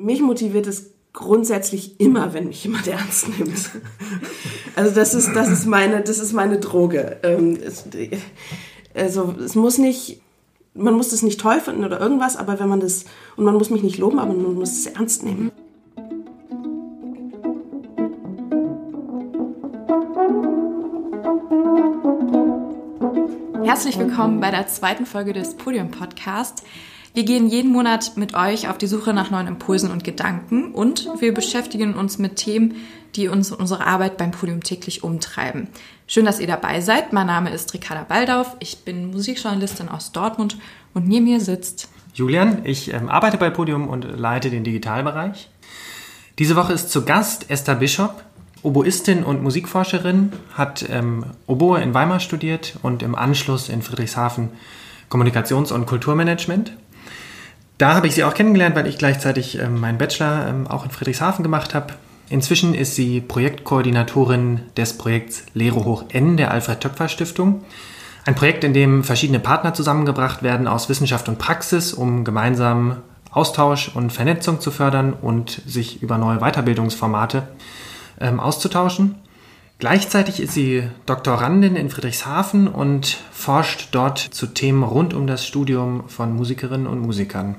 Mich motiviert es grundsätzlich immer, wenn mich jemand ernst nimmt. Also das ist, das ist meine, das ist meine Droge. Ähm, also es muss nicht, man muss das nicht toll finden oder irgendwas, aber wenn man das, und man muss mich nicht loben, aber man muss es ernst nehmen. Herzlich willkommen bei der zweiten Folge des Podium Podcast. Wir gehen jeden Monat mit euch auf die Suche nach neuen Impulsen und Gedanken und wir beschäftigen uns mit Themen, die uns unsere Arbeit beim Podium täglich umtreiben. Schön, dass ihr dabei seid. Mein Name ist Ricarda Baldauf. Ich bin Musikjournalistin aus Dortmund und neben mir sitzt Julian. Ich ähm, arbeite bei Podium und leite den Digitalbereich. Diese Woche ist zu Gast Esther Bishop, Oboistin und Musikforscherin, hat ähm, Oboe in Weimar studiert und im Anschluss in Friedrichshafen Kommunikations- und Kulturmanagement. Da habe ich sie auch kennengelernt, weil ich gleichzeitig ähm, meinen Bachelor ähm, auch in Friedrichshafen gemacht habe. Inzwischen ist sie Projektkoordinatorin des Projekts Lehre hoch N der Alfred Töpfer Stiftung. Ein Projekt, in dem verschiedene Partner zusammengebracht werden aus Wissenschaft und Praxis, um gemeinsam Austausch und Vernetzung zu fördern und sich über neue Weiterbildungsformate ähm, auszutauschen. Gleichzeitig ist sie Doktorandin in Friedrichshafen und forscht dort zu Themen rund um das Studium von Musikerinnen und Musikern.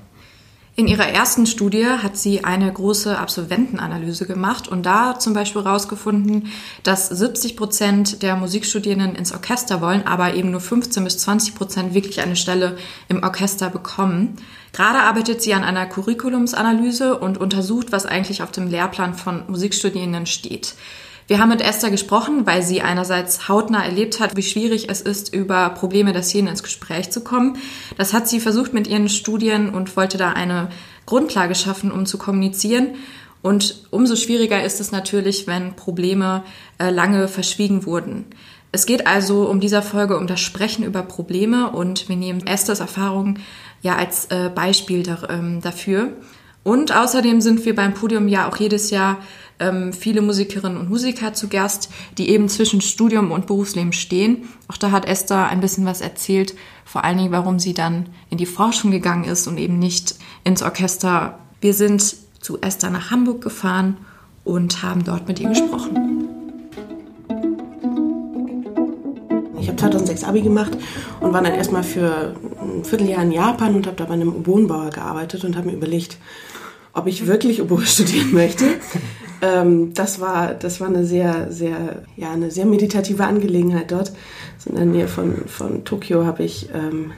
In ihrer ersten Studie hat sie eine große Absolventenanalyse gemacht und da zum Beispiel herausgefunden, dass 70 Prozent der Musikstudierenden ins Orchester wollen, aber eben nur 15 bis 20 Prozent wirklich eine Stelle im Orchester bekommen. Gerade arbeitet sie an einer Curriculumsanalyse und untersucht, was eigentlich auf dem Lehrplan von Musikstudierenden steht. Wir haben mit Esther gesprochen, weil sie einerseits hautnah erlebt hat, wie schwierig es ist, über Probleme der Szene ins Gespräch zu kommen. Das hat sie versucht mit ihren Studien und wollte da eine Grundlage schaffen, um zu kommunizieren. Und umso schwieriger ist es natürlich, wenn Probleme äh, lange verschwiegen wurden. Es geht also um dieser Folge um das Sprechen über Probleme und wir nehmen Esthers Erfahrung ja als äh, Beispiel da, ähm, dafür. Und außerdem sind wir beim Podium ja auch jedes Jahr ähm, viele Musikerinnen und Musiker zu Gast, die eben zwischen Studium und Berufsleben stehen. Auch da hat Esther ein bisschen was erzählt, vor allen Dingen, warum sie dann in die Forschung gegangen ist und eben nicht ins Orchester. Wir sind zu Esther nach Hamburg gefahren und haben dort mit ihr gesprochen. 2006 Abi gemacht und war dann erstmal für ein Vierteljahr in Japan und habe da bei einem Oboenbauer gearbeitet und habe mir überlegt, ob ich wirklich Oboe studieren möchte. ähm, das war, das war eine sehr, sehr, ja, eine sehr meditative Angelegenheit dort. Also in der Nähe von, von Tokio habe ich ähm,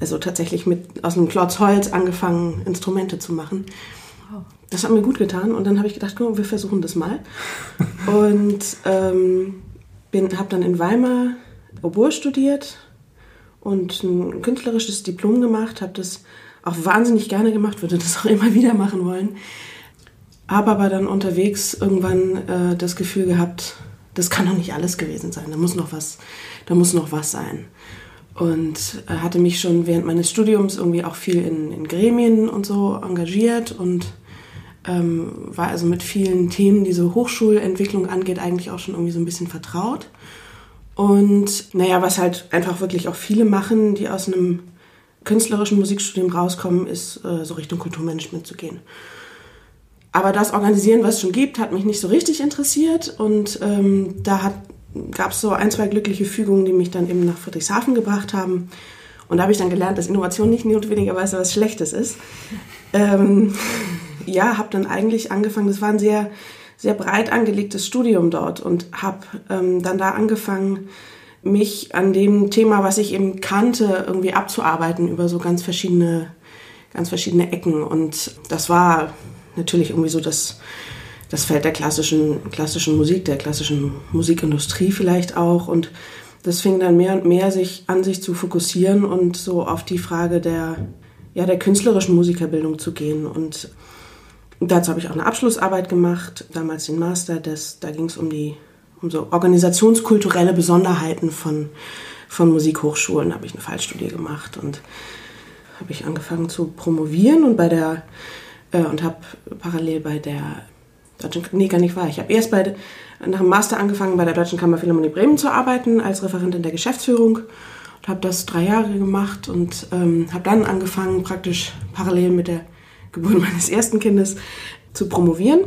also tatsächlich mit aus einem Klotz Holz angefangen, Instrumente zu machen. Das hat mir gut getan und dann habe ich gedacht, komm, wir versuchen das mal. und ähm, habe dann in Weimar Oboe studiert und ein künstlerisches Diplom gemacht, habe das auch wahnsinnig gerne gemacht, würde das auch immer wieder machen wollen. Habe aber dann unterwegs irgendwann äh, das Gefühl gehabt, das kann doch nicht alles gewesen sein. Da muss noch was, da muss noch was sein. Und äh, hatte mich schon während meines Studiums irgendwie auch viel in, in Gremien und so engagiert und ähm, war also mit vielen Themen, die so Hochschulentwicklung angeht, eigentlich auch schon irgendwie so ein bisschen vertraut. Und naja, was halt einfach wirklich auch viele machen, die aus einem künstlerischen Musikstudium rauskommen, ist äh, so Richtung Kulturmanagement zu gehen. Aber das Organisieren, was es schon gibt, hat mich nicht so richtig interessiert und ähm, da gab es so ein, zwei glückliche Fügungen, die mich dann eben nach Friedrichshafen gebracht haben. Und da habe ich dann gelernt, dass Innovation nicht notwendigerweise was Schlechtes ist. Ähm, ja, habe dann eigentlich angefangen, das war ein sehr, sehr breit angelegtes Studium dort und habe ähm, dann da angefangen, mich an dem Thema, was ich eben kannte, irgendwie abzuarbeiten über so ganz verschiedene, ganz verschiedene Ecken. Und das war natürlich irgendwie so das, das Feld der klassischen, klassischen Musik, der klassischen Musikindustrie vielleicht auch. Und das fing dann mehr und mehr sich an sich zu fokussieren und so auf die Frage der, ja, der künstlerischen Musikerbildung zu gehen. Und dazu habe ich auch eine Abschlussarbeit gemacht, damals den Master. Das, da ging es um die um so organisationskulturelle Besonderheiten von, von Musikhochschulen habe ich eine Fallstudie gemacht und habe ich angefangen zu promovieren und bei der äh, und habe parallel bei der Deutschen nee gar nicht wahr ich habe erst bei nach dem Master angefangen bei der Deutschen Kammerphilharmonie Bremen zu arbeiten als Referentin der Geschäftsführung und habe das drei Jahre gemacht und ähm, habe dann angefangen praktisch parallel mit der Geburt meines ersten Kindes zu promovieren.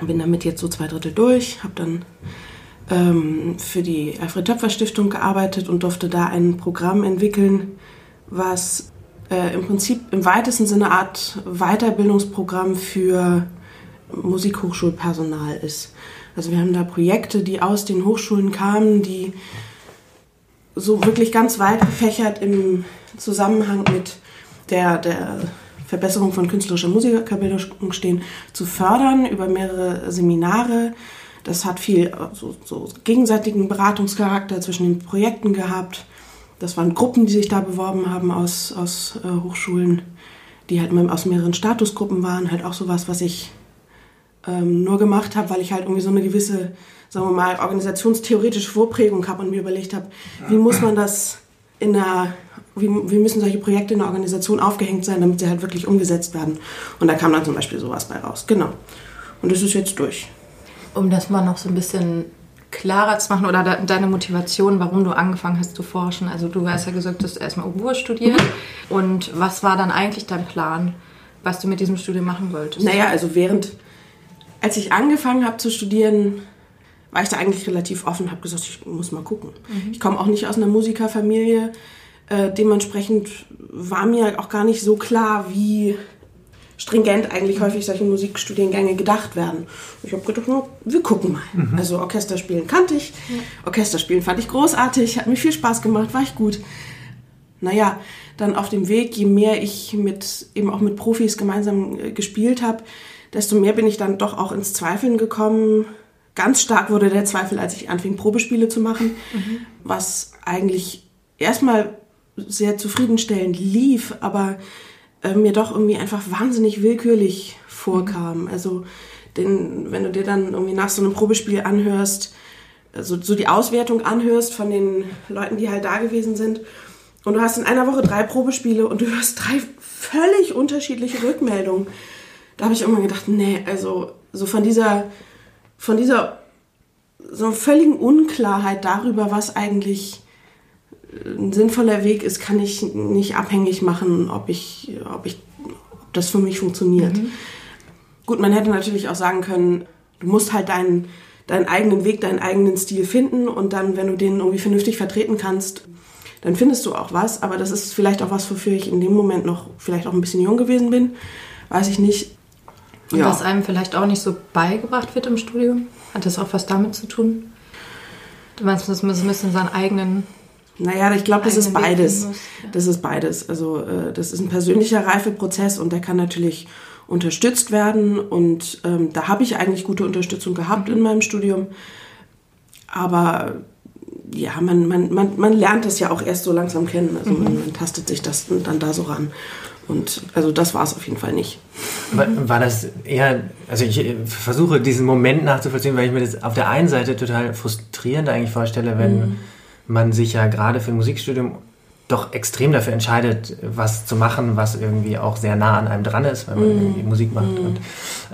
Bin damit jetzt so zwei Drittel durch, habe dann ähm, für die Alfred Töpfer Stiftung gearbeitet und durfte da ein Programm entwickeln, was äh, im Prinzip im weitesten Sinne eine Art Weiterbildungsprogramm für Musikhochschulpersonal ist. Also wir haben da Projekte, die aus den Hochschulen kamen, die so wirklich ganz weit gefächert im Zusammenhang mit der, der Verbesserung von künstlerischer Musikerbildung stehen, zu fördern über mehrere Seminare. Das hat viel so, so gegenseitigen Beratungscharakter zwischen den Projekten gehabt. Das waren Gruppen, die sich da beworben haben aus, aus äh, Hochschulen, die halt aus mehreren Statusgruppen waren. Halt auch sowas, was ich ähm, nur gemacht habe, weil ich halt irgendwie so eine gewisse, sagen wir mal, organisationstheoretische Vorprägung habe und mir überlegt habe, wie muss man das in der, wie, wie müssen solche Projekte in der Organisation aufgehängt sein, damit sie halt wirklich umgesetzt werden. Und da kam dann zum Beispiel sowas bei raus. Genau. Und das ist jetzt durch. Um das mal noch so ein bisschen klarer zu machen oder de deine Motivation, warum du angefangen hast zu forschen. Also du hast ja gesagt, du hast erstmal Oboe studiert. Mhm. Und was war dann eigentlich dein Plan, was du mit diesem Studium machen wolltest? Naja, also während als ich angefangen habe zu studieren, war ich da eigentlich relativ offen, habe gesagt, ich muss mal gucken. Mhm. Ich komme auch nicht aus einer Musikerfamilie. Äh, dementsprechend war mir auch gar nicht so klar, wie stringent eigentlich häufig solche Musikstudiengänge gedacht werden. Ich habe gedacht, no, wir gucken mal. Mhm. Also Orchesterspielen kannte ich. Ja. Orchesterspielen fand ich großartig, hat mir viel Spaß gemacht, war ich gut. Naja, dann auf dem Weg, je mehr ich mit eben auch mit Profis gemeinsam äh, gespielt habe, desto mehr bin ich dann doch auch ins Zweifeln gekommen. Ganz stark wurde der Zweifel, als ich anfing, Probespiele zu machen, mhm. was eigentlich erstmal sehr zufriedenstellend lief, aber äh, mir doch irgendwie einfach wahnsinnig willkürlich vorkam. Mhm. Also, denn wenn du dir dann irgendwie nach so einem Probespiel anhörst, also so die Auswertung anhörst von den Leuten, die halt da gewesen sind, und du hast in einer Woche drei Probespiele und du hörst drei völlig unterschiedliche Rückmeldungen da habe ich irgendwann gedacht, nee, also so von dieser, von dieser so völligen Unklarheit darüber, was eigentlich ein sinnvoller Weg ist, kann ich nicht abhängig machen, ob ich, ob ich, ob das für mich funktioniert. Mhm. Gut, man hätte natürlich auch sagen können, du musst halt deinen, deinen eigenen Weg, deinen eigenen Stil finden und dann, wenn du den irgendwie vernünftig vertreten kannst, dann findest du auch was. Aber das ist vielleicht auch was, wofür ich in dem Moment noch vielleicht auch ein bisschen jung gewesen bin. Weiß ich nicht. Und ja. was einem vielleicht auch nicht so beigebracht wird im Studium? Hat das auch was damit zu tun? Du meinst, man so ein bisschen seinen eigenen. Naja, ich glaube, das ist beides. Ja. Das ist beides. Also, äh, das ist ein persönlicher Reifeprozess und der kann natürlich unterstützt werden. Und ähm, da habe ich eigentlich gute Unterstützung gehabt mhm. in meinem Studium. Aber ja, man, man, man, man lernt das ja auch erst so langsam kennen. Also mhm. man, man tastet sich das dann da so ran. Und also das war es auf jeden Fall nicht. War, war, das eher, also ich äh, versuche diesen Moment nachzuvollziehen, weil ich mir das auf der einen Seite total frustrierend eigentlich vorstelle, wenn mhm. Man sich ja gerade für ein Musikstudium doch extrem dafür entscheidet, was zu machen, was irgendwie auch sehr nah an einem dran ist, wenn man mm. irgendwie Musik macht mm. und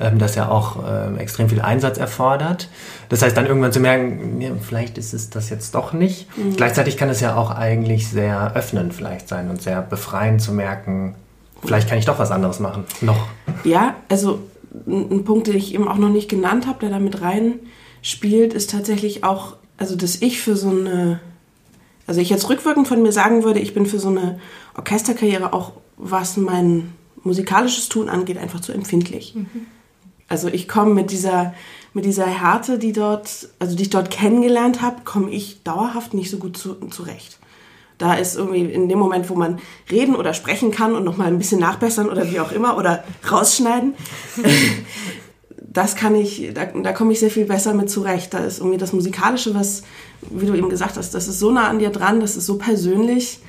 ähm, das ja auch ähm, extrem viel Einsatz erfordert. Das heißt, dann irgendwann zu merken, ja, vielleicht ist es das jetzt doch nicht. Mm. Gleichzeitig kann es ja auch eigentlich sehr öffnend vielleicht sein und sehr befreiend zu merken, vielleicht kann ich doch was anderes machen. Noch. Ja, also ein Punkt, den ich eben auch noch nicht genannt habe, der da mit rein spielt, ist tatsächlich auch, also dass ich für so eine, also ich jetzt rückwirkend von mir sagen würde, ich bin für so eine Orchesterkarriere auch, was mein musikalisches Tun angeht, einfach zu empfindlich. Mhm. Also ich komme mit dieser, mit dieser Härte, die dort, also die ich dort kennengelernt habe, komme ich dauerhaft nicht so gut zu, zurecht. Da ist irgendwie in dem Moment, wo man reden oder sprechen kann und nochmal ein bisschen nachbessern oder wie auch immer oder rausschneiden, das kann ich, da, da komme ich sehr viel besser mit zurecht. Da ist irgendwie das Musikalische, was, wie du eben gesagt hast, das ist so nah an dir dran, das ist so persönlich.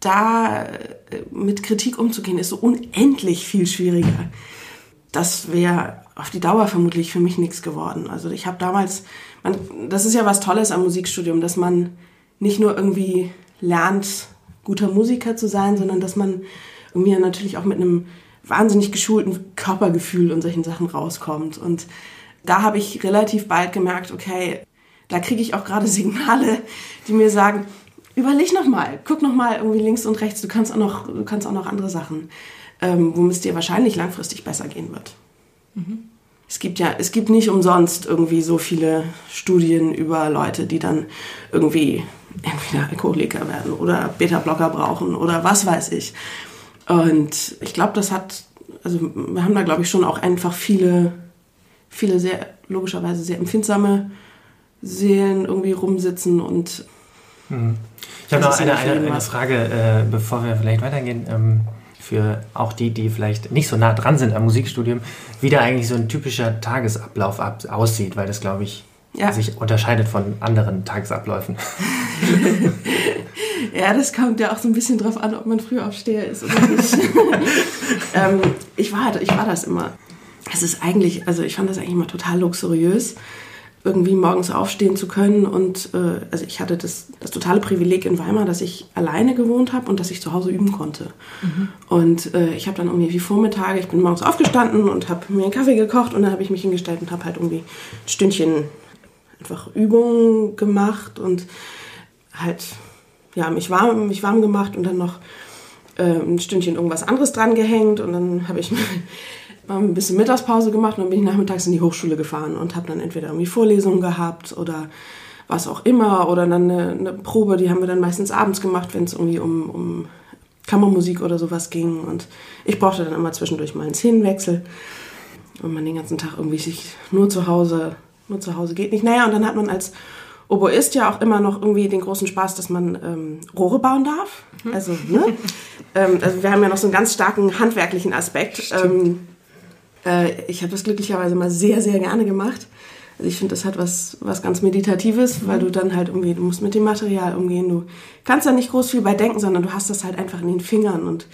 Da äh, mit Kritik umzugehen, ist so unendlich viel schwieriger. Das wäre auf die Dauer vermutlich für mich nichts geworden. Also ich habe damals, man, das ist ja was Tolles am Musikstudium, dass man nicht nur irgendwie lernt, guter Musiker zu sein, sondern dass man irgendwie natürlich auch mit einem wahnsinnig geschulten Körpergefühl und solchen Sachen rauskommt. Und da habe ich relativ bald gemerkt, okay, da kriege ich auch gerade Signale, die mir sagen, überleg noch mal, guck noch mal irgendwie links und rechts, du kannst auch noch, du kannst auch noch andere Sachen. ähm, womit es dir wahrscheinlich langfristig besser gehen wird. Mhm. Es gibt ja, es gibt nicht umsonst irgendwie so viele Studien über Leute, die dann irgendwie entweder Alkoholiker werden oder Beta-Blocker brauchen oder was weiß ich. Und ich glaube, das hat, also wir haben da glaube ich schon auch einfach viele, viele sehr, logischerweise sehr empfindsame Seelen irgendwie rumsitzen und. Hm. Ich habe noch eine, eine, eine, Frage, äh, bevor wir vielleicht weitergehen. Ähm, für auch die, die vielleicht nicht so nah dran sind am Musikstudium, wie da eigentlich so ein typischer Tagesablauf ab, aussieht, weil das, glaube ich, ja. sich unterscheidet von anderen Tagesabläufen. ja, das kommt ja auch so ein bisschen drauf an, ob man Frühaufsteher ist oder nicht. ähm, ich, war, ich war das immer. Es ist eigentlich, also ich fand das eigentlich immer total luxuriös irgendwie morgens aufstehen zu können. Und äh, also ich hatte das, das totale Privileg in Weimar, dass ich alleine gewohnt habe und dass ich zu Hause üben konnte. Mhm. Und äh, ich habe dann irgendwie wie Vormittage, ich bin morgens aufgestanden und habe mir einen Kaffee gekocht und dann habe ich mich hingestellt und habe halt irgendwie ein Stündchen einfach Übungen gemacht und halt ja, mich warm, mich warm gemacht und dann noch äh, ein Stündchen irgendwas anderes dran gehängt und dann habe ich haben ein bisschen Mittagspause gemacht und dann bin ich nachmittags in die Hochschule gefahren und habe dann entweder irgendwie Vorlesungen gehabt oder was auch immer oder dann eine, eine Probe, die haben wir dann meistens abends gemacht, wenn es irgendwie um, um Kammermusik oder sowas ging und ich brauchte dann immer zwischendurch mal einen Szenenwechsel und man den ganzen Tag irgendwie sich nur zu Hause, nur zu Hause geht nicht. Naja, und dann hat man als Oboist ja auch immer noch irgendwie den großen Spaß, dass man ähm, Rohre bauen darf. Mhm. Also, ne? ähm, also wir haben ja noch so einen ganz starken handwerklichen Aspekt. Ähm, äh, ich habe das glücklicherweise mal sehr, sehr gerne gemacht. Also ich finde, das hat was, was ganz Meditatives, weil du dann halt irgendwie, du musst mit dem Material umgehen. Du kannst da nicht groß viel bei denken, sondern du hast das halt einfach in den Fingern. Und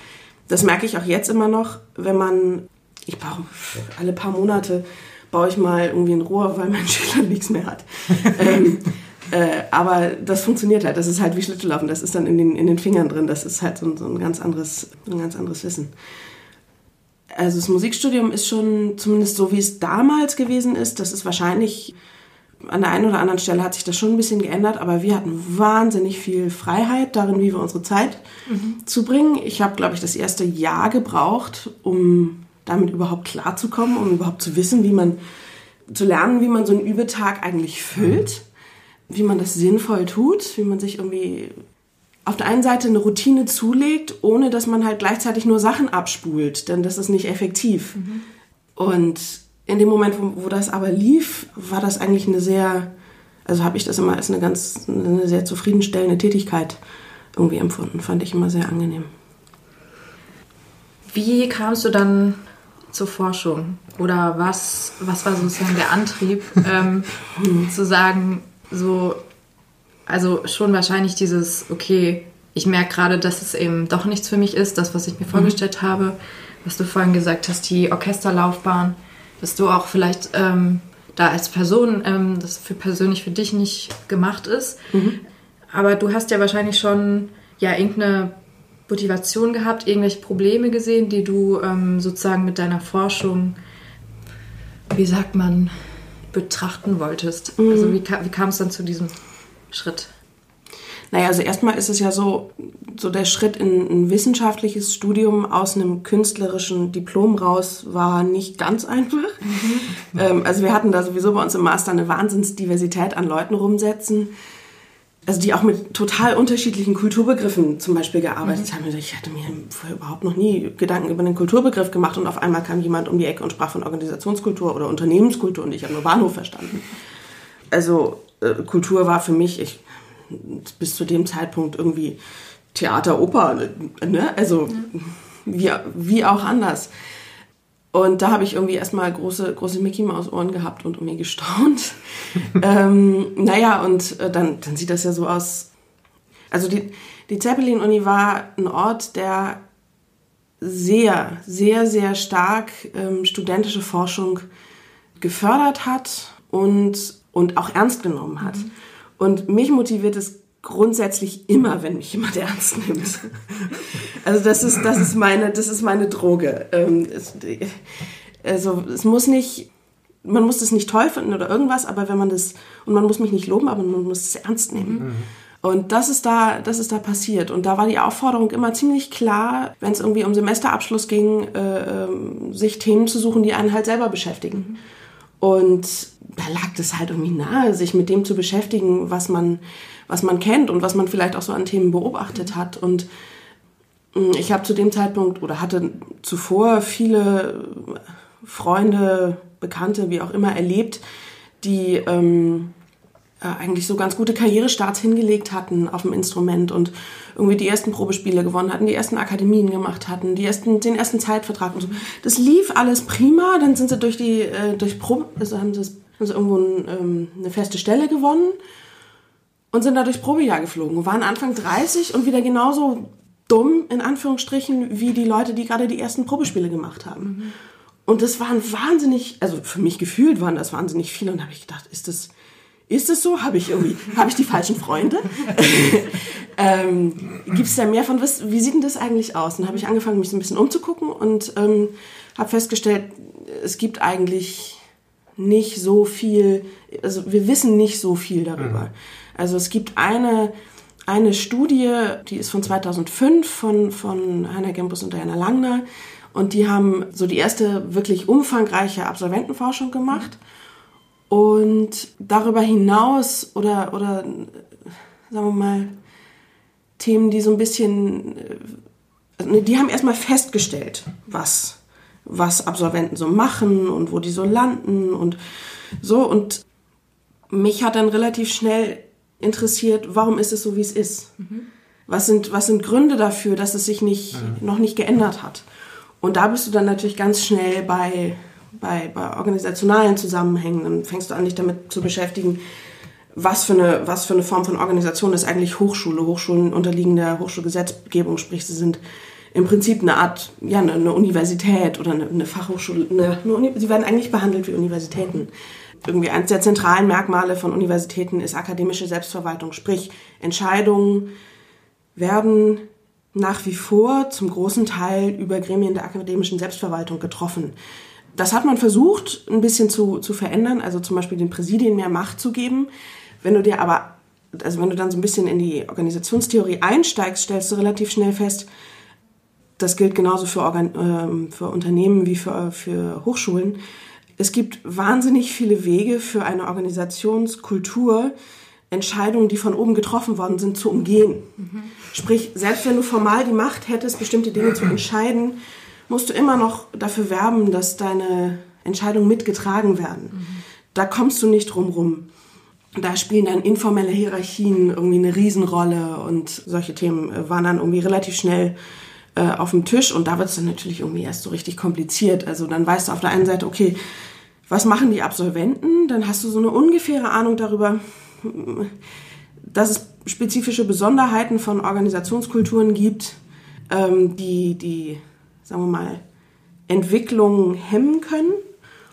das merke ich auch jetzt immer noch, wenn man, ich baue alle paar Monate, baue ich mal irgendwie ein Rohr, weil mein Schüler nichts mehr hat. ähm, äh, aber das funktioniert halt. Das ist halt wie Schlittelaufen. Das ist dann in den, in den Fingern drin. Das ist halt so, so ein, ganz anderes, ein ganz anderes Wissen also das Musikstudium ist schon, zumindest so wie es damals gewesen ist, das ist wahrscheinlich an der einen oder anderen Stelle hat sich das schon ein bisschen geändert, aber wir hatten wahnsinnig viel Freiheit darin, wie wir unsere Zeit mhm. zubringen. Ich habe, glaube ich, das erste Jahr gebraucht, um damit überhaupt klarzukommen, um überhaupt zu wissen, wie man, zu lernen, wie man so einen Übetag eigentlich füllt, wie man das sinnvoll tut, wie man sich irgendwie auf der einen Seite eine Routine zulegt, ohne dass man halt gleichzeitig nur Sachen abspult, denn das ist nicht effektiv. Mhm. Und in dem Moment, wo, wo, das aber lief, war das eigentlich eine sehr, also habe ich das immer als eine ganz, eine sehr zufriedenstellende Tätigkeit irgendwie empfunden, fand ich immer sehr angenehm. Wie kamst du dann zur Forschung? Oder was, was war sozusagen der Antrieb, ähm, zu sagen, so also schon wahrscheinlich dieses, okay, ich merke gerade, dass es eben doch nichts für mich ist, das, was ich mir mhm. vorgestellt habe, was du vorhin gesagt hast, die Orchesterlaufbahn, dass du auch vielleicht ähm, da als Person, ähm, das für persönlich für dich nicht gemacht ist. Mhm. Aber du hast ja wahrscheinlich schon ja irgendeine Motivation gehabt, irgendwelche Probleme gesehen, die du ähm, sozusagen mit deiner Forschung, wie sagt man, betrachten wolltest. Mhm. Also wie, wie kam es dann zu diesem Schritt? Naja, also erstmal ist es ja so, so der Schritt in ein wissenschaftliches Studium aus einem künstlerischen Diplom raus war nicht ganz einfach. Mhm. Ähm, also wir hatten da sowieso bei uns im Master eine Wahnsinnsdiversität an Leuten rumsetzen, also die auch mit total unterschiedlichen Kulturbegriffen zum Beispiel gearbeitet mhm. haben. Ich hatte mir vorher überhaupt noch nie Gedanken über den Kulturbegriff gemacht und auf einmal kam jemand um die Ecke und sprach von Organisationskultur oder Unternehmenskultur und ich habe nur Bahnhof verstanden. Also äh, Kultur war für mich ich, bis zu dem Zeitpunkt irgendwie Theater, Oper, ne? also ja. wie, wie auch anders. Und da habe ich irgendwie erstmal große, große Mickey Maus Ohren gehabt und irgendwie gestaunt. ähm, naja, und äh, dann, dann sieht das ja so aus. Also die, die Zeppelin-Uni war ein Ort, der sehr, sehr, sehr stark ähm, studentische Forschung gefördert hat und und auch ernst genommen hat. Mhm. Und mich motiviert es grundsätzlich immer, wenn mich jemand ernst nimmt. Also das ist, das ist meine, das ist meine Droge. Ähm, also es muss nicht, man muss das nicht toll finden oder irgendwas, aber wenn man das, und man muss mich nicht loben, aber man muss es ernst nehmen. Mhm. Und das ist da, das ist da passiert. Und da war die Aufforderung immer ziemlich klar, wenn es irgendwie um Semesterabschluss ging, äh, ähm, sich Themen zu suchen, die einen halt selber beschäftigen. Und da lag das halt irgendwie nahe, sich mit dem zu beschäftigen, was man, was man kennt und was man vielleicht auch so an Themen beobachtet hat. Und mm, ich habe zu dem Zeitpunkt oder hatte zuvor viele Freunde, Bekannte, wie auch immer, erlebt, die ähm, äh, eigentlich so ganz gute Karrierestarts hingelegt hatten auf dem Instrument und irgendwie die ersten Probespiele gewonnen hatten, die ersten Akademien gemacht hatten, die ersten, den ersten Zeitvertrag und so. Das lief alles prima, dann sind sie durch die, äh, durch Probe, also haben sie, haben sie irgendwo ein, ähm, eine feste Stelle gewonnen und sind da durchs Probejahr geflogen waren Anfang 30 und wieder genauso dumm, in Anführungsstrichen, wie die Leute, die gerade die ersten Probespiele gemacht haben. Mhm. Und das waren wahnsinnig, also für mich gefühlt waren das wahnsinnig viele und da habe ich gedacht, ist das, ist es so? Habe ich irgendwie, habe ich die falschen Freunde? ähm, Gibt es da mehr von, was, wie sieht denn das eigentlich aus? Und habe ich angefangen, mich so ein bisschen umzugucken und ähm, habe festgestellt, es gibt eigentlich nicht so viel, also wir wissen nicht so viel darüber. Mhm. Also es gibt eine, eine Studie, die ist von 2005 von, von Heiner Gembus und Diana Langner und die haben so die erste wirklich umfangreiche Absolventenforschung gemacht. Und darüber hinaus oder, oder sagen wir mal, Themen, die so ein bisschen, also die haben erstmal festgestellt, was, was Absolventen so machen und wo die so landen und so. Und mich hat dann relativ schnell interessiert, warum ist es so, wie es ist? Mhm. Was, sind, was sind Gründe dafür, dass es sich nicht, mhm. noch nicht geändert hat? Und da bist du dann natürlich ganz schnell bei bei, bei organisationalen Zusammenhängen, dann fängst du an, dich damit zu beschäftigen, was für eine, was für eine Form von Organisation ist eigentlich Hochschule. Hochschulen unterliegen der Hochschulgesetzgebung, sprich, sie sind im Prinzip eine Art, ja, eine, Universität oder eine, eine Fachhochschule. Eine, eine sie werden eigentlich behandelt wie Universitäten. Irgendwie eines der zentralen Merkmale von Universitäten ist akademische Selbstverwaltung, sprich, Entscheidungen werden nach wie vor zum großen Teil über Gremien der akademischen Selbstverwaltung getroffen. Das hat man versucht, ein bisschen zu, zu verändern, also zum Beispiel den Präsidien mehr Macht zu geben. Wenn du dir aber, also wenn du dann so ein bisschen in die Organisationstheorie einsteigst, stellst du relativ schnell fest, das gilt genauso für, Organ äh, für Unternehmen wie für, für Hochschulen. Es gibt wahnsinnig viele Wege für eine Organisationskultur, Entscheidungen, die von oben getroffen worden sind, zu umgehen. Mhm. Sprich, selbst wenn du formal die Macht hättest, bestimmte Dinge zu entscheiden, musst du immer noch dafür werben, dass deine Entscheidungen mitgetragen werden. Mhm. Da kommst du nicht drum rum. Da spielen dann informelle Hierarchien irgendwie eine Riesenrolle und solche Themen äh, waren dann irgendwie relativ schnell äh, auf dem Tisch und da wird es dann natürlich irgendwie erst so richtig kompliziert. Also dann weißt du auf der einen Seite, okay, was machen die Absolventen? Dann hast du so eine ungefähre Ahnung darüber, dass es spezifische Besonderheiten von Organisationskulturen gibt, ähm, die, die sagen wir mal, Entwicklungen hemmen können.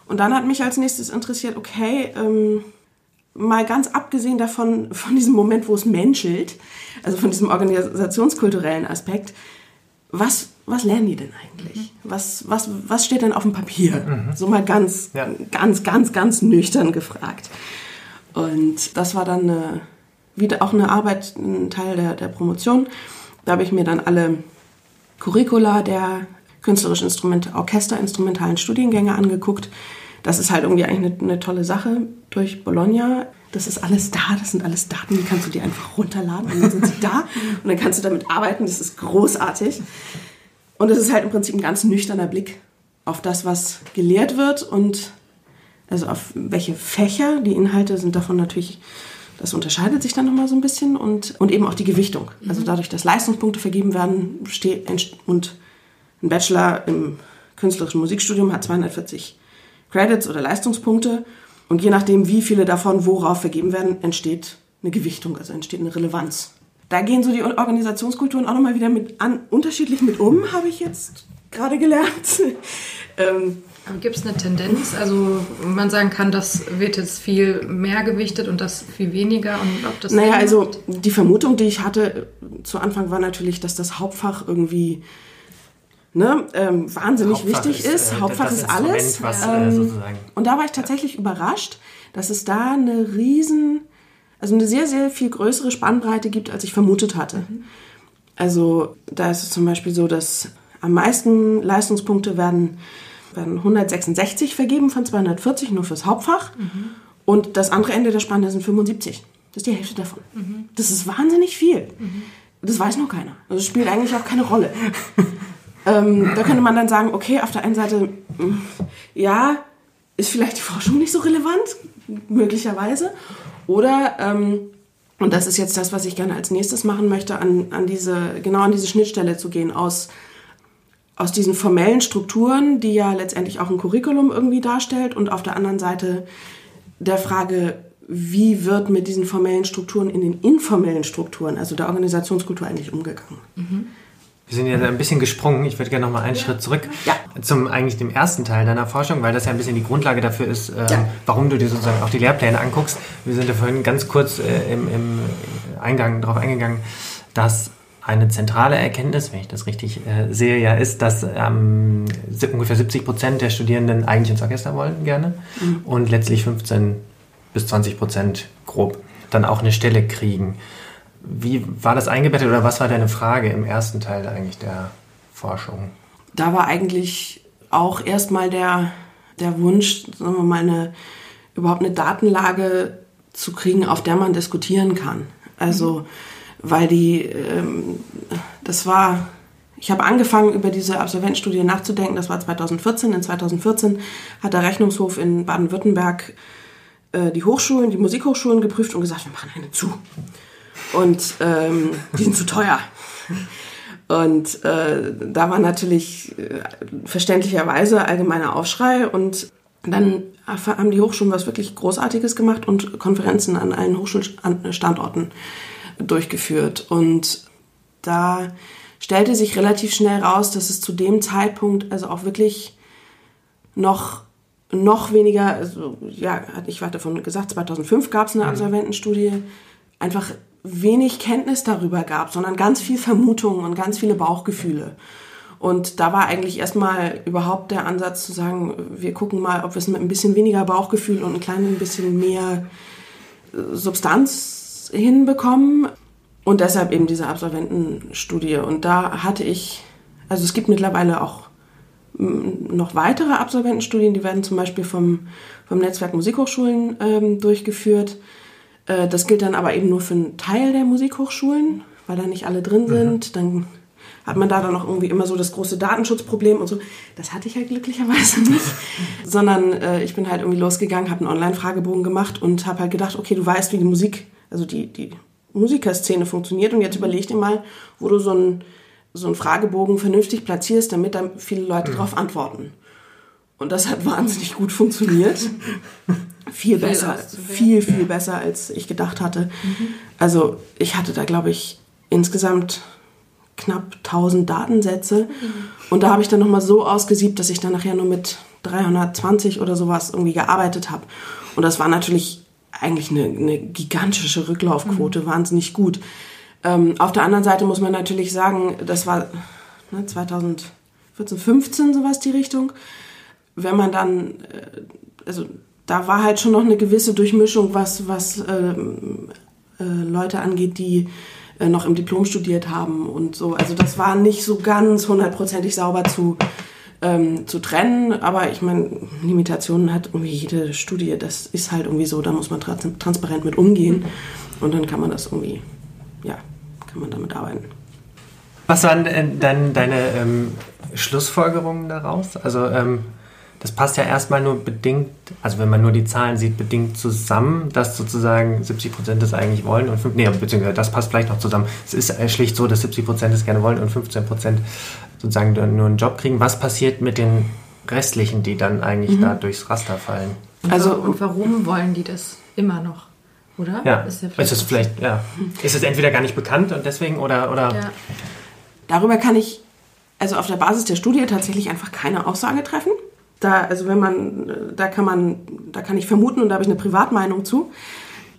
Und dann hat mich als nächstes interessiert, okay, ähm, mal ganz abgesehen davon, von diesem Moment, wo es menschelt, also von diesem organisationskulturellen Aspekt, was, was lernen die denn eigentlich? Was, was, was steht denn auf dem Papier? Mhm. So mal ganz, ja. ganz, ganz, ganz nüchtern gefragt. Und das war dann eine, wieder auch eine Arbeit, ein Teil der, der Promotion. Da habe ich mir dann alle Curricula der künstlerisch Instrument, Orchesterinstrumentalen Studiengänge angeguckt. Das ist halt irgendwie eigentlich eine, eine, tolle Sache durch Bologna. Das ist alles da, das sind alles Daten, die kannst du dir einfach runterladen und dann sind sie da und dann kannst du damit arbeiten. Das ist großartig. Und es ist halt im Prinzip ein ganz nüchterner Blick auf das, was gelehrt wird und also auf welche Fächer. Die Inhalte sind davon natürlich, das unterscheidet sich dann nochmal so ein bisschen und, und eben auch die Gewichtung. Also mhm. dadurch, dass Leistungspunkte vergeben werden und ein Bachelor im künstlerischen Musikstudium hat 240 Credits oder Leistungspunkte. Und je nachdem, wie viele davon worauf vergeben werden, entsteht eine Gewichtung, also entsteht eine Relevanz. Da gehen so die Organisationskulturen auch nochmal wieder mit an, unterschiedlich mit um, habe ich jetzt gerade gelernt. ähm, Gibt es eine Tendenz, also man sagen kann, das wird jetzt viel mehr gewichtet und das viel weniger und ob das Naja, also die Vermutung, die ich hatte zu Anfang war natürlich, dass das Hauptfach irgendwie ne, ähm, wahnsinnig Hauptfach wichtig ist. ist. Äh, Hauptfach ist alles. Was, äh, ähm, und da war ich tatsächlich überrascht, dass es da eine riesen also eine sehr, sehr viel größere Spannbreite gibt, als ich vermutet hatte. Also da ist es zum Beispiel so, dass am meisten Leistungspunkte werden, werden 166 vergeben von 240 nur fürs Hauptfach. Und das andere Ende der Spanne sind 75. Das ist die Hälfte davon. Das ist wahnsinnig viel. Das weiß noch keiner. Das spielt eigentlich auch keine Rolle. ähm, da könnte man dann sagen, okay, auf der einen Seite, mh, ja, ist vielleicht die Forschung nicht so relevant, möglicherweise. Oder, ähm, und das ist jetzt das, was ich gerne als nächstes machen möchte, an, an diese, genau an diese Schnittstelle zu gehen aus, aus diesen formellen Strukturen, die ja letztendlich auch ein Curriculum irgendwie darstellt, und auf der anderen Seite der Frage, wie wird mit diesen formellen Strukturen in den informellen Strukturen, also der Organisationskultur eigentlich umgegangen. Wir sind ja ein bisschen gesprungen. Ich würde gerne noch mal einen Schritt zurück Ja. zum eigentlich dem ersten Teil deiner Forschung, weil das ja ein bisschen die Grundlage dafür ist, ähm, Ja. warum du dir sozusagen auch die Lehrpläne anguckst. Wir sind ja vorhin ganz kurz äh, im, im Eingang darauf eingegangen, dass eine zentrale Erkenntnis, wenn ich das richtig äh, sehe, ja ist, dass ähm, ungefähr 70 Prozent der Studierenden eigentlich ins Orchester wollen gerne und letztlich 15 bis 20 Prozent grob dann auch eine Stelle kriegen. Wie war das eingebettet oder was war deine Frage im ersten Teil eigentlich der Forschung? da war eigentlich auch erstmal der, der Wunsch, sagen wir mal, eine, überhaupt eine Datenlage zu kriegen, auf der man diskutieren kann. Also, weil die, ähm, das war, ich habe angefangen, über diese Absolventenstudie nachzudenken, das war 2014. In 2014 hat der Rechnungshof in Baden-Württemberg äh, die Hochschulen, die Musikhochschulen geprüft und gesagt, wir machen eine zu. Und ähm, die sind zu teuer. Und äh, da war natürlich äh, verständlicherweise allgemeiner Aufschrei und dann haben die Hochschulen was wirklich Großartiges gemacht und Konferenzen an allen Hochschulstandorten durchgeführt. Und da stellte sich relativ schnell raus, dass es zu dem Zeitpunkt also auch wirklich noch, noch weniger, also ja, hatte ich hatte davon gesagt, 2005 gab es eine Absolventenstudie, einfach wenig Kenntnis darüber gab, sondern ganz viel Vermutungen und ganz viele Bauchgefühle. Und da war eigentlich erstmal überhaupt der Ansatz zu sagen, wir gucken mal, ob wir es mit ein bisschen weniger Bauchgefühl und ein klein bisschen mehr äh, Substanz hinbekommen. Und deshalb eben diese Absolventenstudie. Und da hatte ich, also es gibt mittlerweile auch noch weitere Absolventenstudien, die werden zum Beispiel vom, vom Netzwerk Musikhochschulen ähm, durchgeführt. Äh, das gilt dann aber eben nur für einen Teil der Musikhochschulen, weil da nicht alle drin sind. Dann hat man da dann auch irgendwie immer so das große Datenschutzproblem und so. Das hatte ich ja glücklicherweise nicht. Sondern äh, ich bin halt irgendwie losgegangen, habe einen Online-Fragebogen gemacht und habe halt gedacht, okay, du weißt, wie die Musik, also die, die Musikerszene funktioniert und jetzt überleg dir mal, wo du so einen, so einen Fragebogen vernünftig platzierst, damit da viele Leute drauf antworten. Und das hat wahnsinnig gut funktioniert. viel besser, viel, viel besser, als ich gedacht hatte. Also ich hatte da, glaube ich, insgesamt knapp 1000 Datensätze. Und da habe ich dann nochmal so ausgesiebt, dass ich dann nachher nur mit 320 oder sowas irgendwie gearbeitet habe. Und das war natürlich eigentlich eine, eine gigantische Rücklaufquote, wahnsinnig gut. Ähm, auf der anderen Seite muss man natürlich sagen, das war ne, 2014, 15 sowas die Richtung. Wenn man dann, äh, also da war halt schon noch eine gewisse Durchmischung, was, was ähm, äh, Leute angeht, die äh, noch im Diplom studiert haben und so. Also das war nicht so ganz hundertprozentig sauber zu, ähm, zu trennen, aber ich meine, Limitationen hat irgendwie jede Studie, das ist halt irgendwie so, da muss man trans transparent mit umgehen und dann kann man das irgendwie, ja, kann man damit arbeiten. Was waren denn dann deine ähm, Schlussfolgerungen daraus? Also ähm, das passt ja erstmal nur bedingt, also wenn man nur die Zahlen sieht, bedingt zusammen, dass sozusagen 70 Prozent das eigentlich wollen und 5, nee, beziehungsweise das passt vielleicht noch zusammen. Es ist äh, schlicht so, dass 70 Prozent es gerne wollen und 15 Prozent sozusagen nur einen Job kriegen. Was passiert mit den restlichen, die dann eigentlich da durchs Raster fallen? Also- Also und warum wollen die das immer noch? Oder? Ja, Ist ja ist es vielleicht, ja, ist es entweder gar nicht bekannt und deswegen oder, oder Ja. Darüber kann ich also auf der Basis der Studie tatsächlich einfach keine Aussage treffen. Da, also wenn man, da kann man, da kann ich vermuten und da habe ich eine Privatmeinung zu.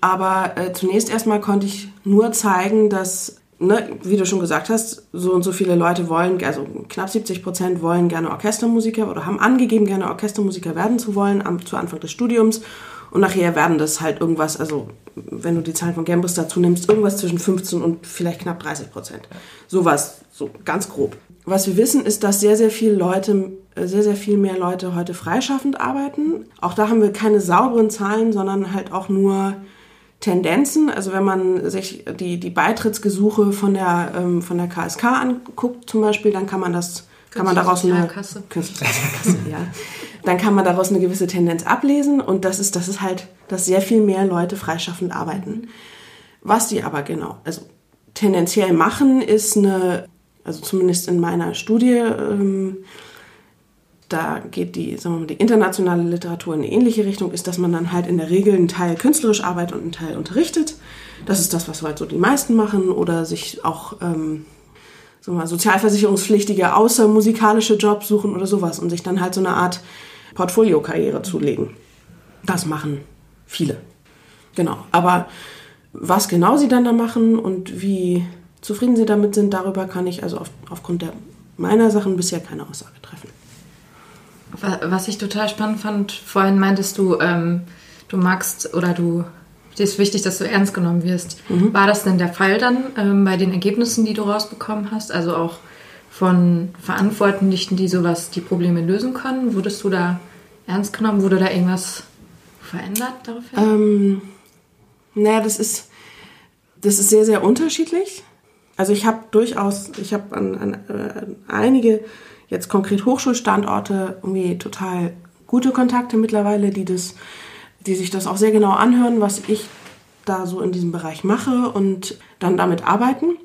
Aber äh, zunächst erstmal konnte ich nur zeigen, dass, ne, wie du schon gesagt hast, so und so viele Leute wollen, also knapp 70 Prozent wollen gerne Orchestermusiker oder haben angegeben, gerne Orchestermusiker werden zu wollen am, zu Anfang des Studiums. Und nachher werden das halt irgendwas, also wenn du die Zahlen von Gambus dazu nimmst, irgendwas zwischen 15 und vielleicht knapp 30 Prozent. Sowas, so ganz grob. Was wir wissen, ist, dass sehr, sehr viele Leute, sehr, sehr viel mehr Leute heute freischaffend arbeiten. Auch da haben wir keine sauberen Zahlen, sondern halt auch nur Tendenzen. Also wenn man sich die, die Beitrittsgesuche von der, ähm, von der KSK anguckt zum Beispiel, dann kann man das, kann man daraus eine Kasse, ja. Dann kann man daraus eine gewisse Tendenz ablesen und das ist, das ist halt, dass sehr viel mehr Leute freischaffend arbeiten. Was die aber genau, also tendenziell machen, ist eine, also zumindest in meiner Studie, ähm, da geht die, sagen wir mal, die internationale Literatur in eine ähnliche Richtung, ist, dass man dann halt in der Regel einen Teil künstlerisch arbeitet und einen Teil unterrichtet. Das ist das, was halt so die meisten machen oder sich auch ähm, sagen wir mal, sozialversicherungspflichtige außermusikalische Jobs suchen oder sowas und sich dann halt so eine Art Portfoliokarriere zulegen. Das machen viele. Genau. Aber was genau sie dann da machen und wie zufrieden sie damit sind, darüber kann ich also auf, aufgrund der meiner Sachen bisher keine Aussage treffen. Was ich total spannend fand, vorhin meintest du, ähm, du magst oder du dir ist wichtig, dass du ernst genommen wirst. Mhm. War das denn der Fall dann ähm, bei den Ergebnissen, die du rausbekommen hast? Also auch von Verantwortlichen, die sowas, die Probleme lösen können? Wurdest du da ernst genommen? Wurde da irgendwas verändert daraufhin? Ähm, naja, das ist, das ist sehr, sehr unterschiedlich. Also ich habe durchaus, ich habe an, an äh, einige jetzt konkret Hochschulstandorte irgendwie total gute Kontakte mittlerweile, die das, die sich das auch sehr genau anhören, was ich da so in diesem Bereich mache und dann damit arbeiten.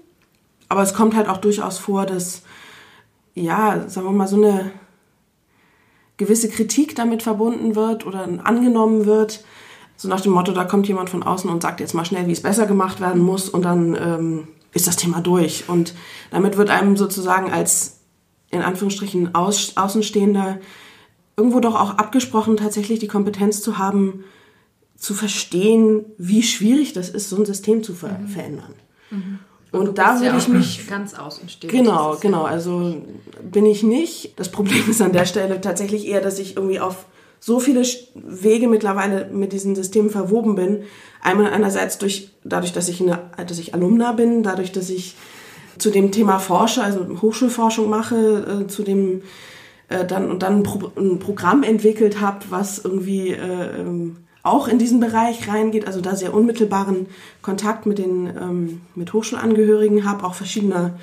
Aber es kommt halt auch durchaus vor, dass, ja, sagen wir mal, so eine gewisse Kritik damit verbunden wird oder angenommen wird. So nach dem Motto, da kommt jemand von außen und sagt jetzt mal schnell, wie es besser gemacht werden muss und dann ähm, ist das Thema durch. Und damit wird einem sozusagen als in Anführungsstrichen Aus, Außenstehender irgendwo doch auch abgesprochen, tatsächlich die Kompetenz zu haben, zu verstehen, wie schwierig das ist, so ein System zu ver mhm. verändern. Mhm. Und, Und da würde ja ich mich ganz außenstehend. Genau, genau. Also bin ich nicht. Das Problem ist an der Stelle tatsächlich eher, dass ich irgendwie auf so viele Wege mittlerweile mit diesem System verwoben bin. Einmal einerseits durch, dadurch, dass ich, eine, dass ich Alumna bin, dadurch, dass ich zu dem Thema forsche, also Hochschulforschung mache, äh, zu dem äh, dann und dann ein, Pro ein Programm entwickelt habe, was irgendwie äh, ähm, auch in diesen Bereich reingeht, also da sehr unmittelbaren Kontakt mit den ähm, mit Hochschulangehörigen habe, auch verschiedene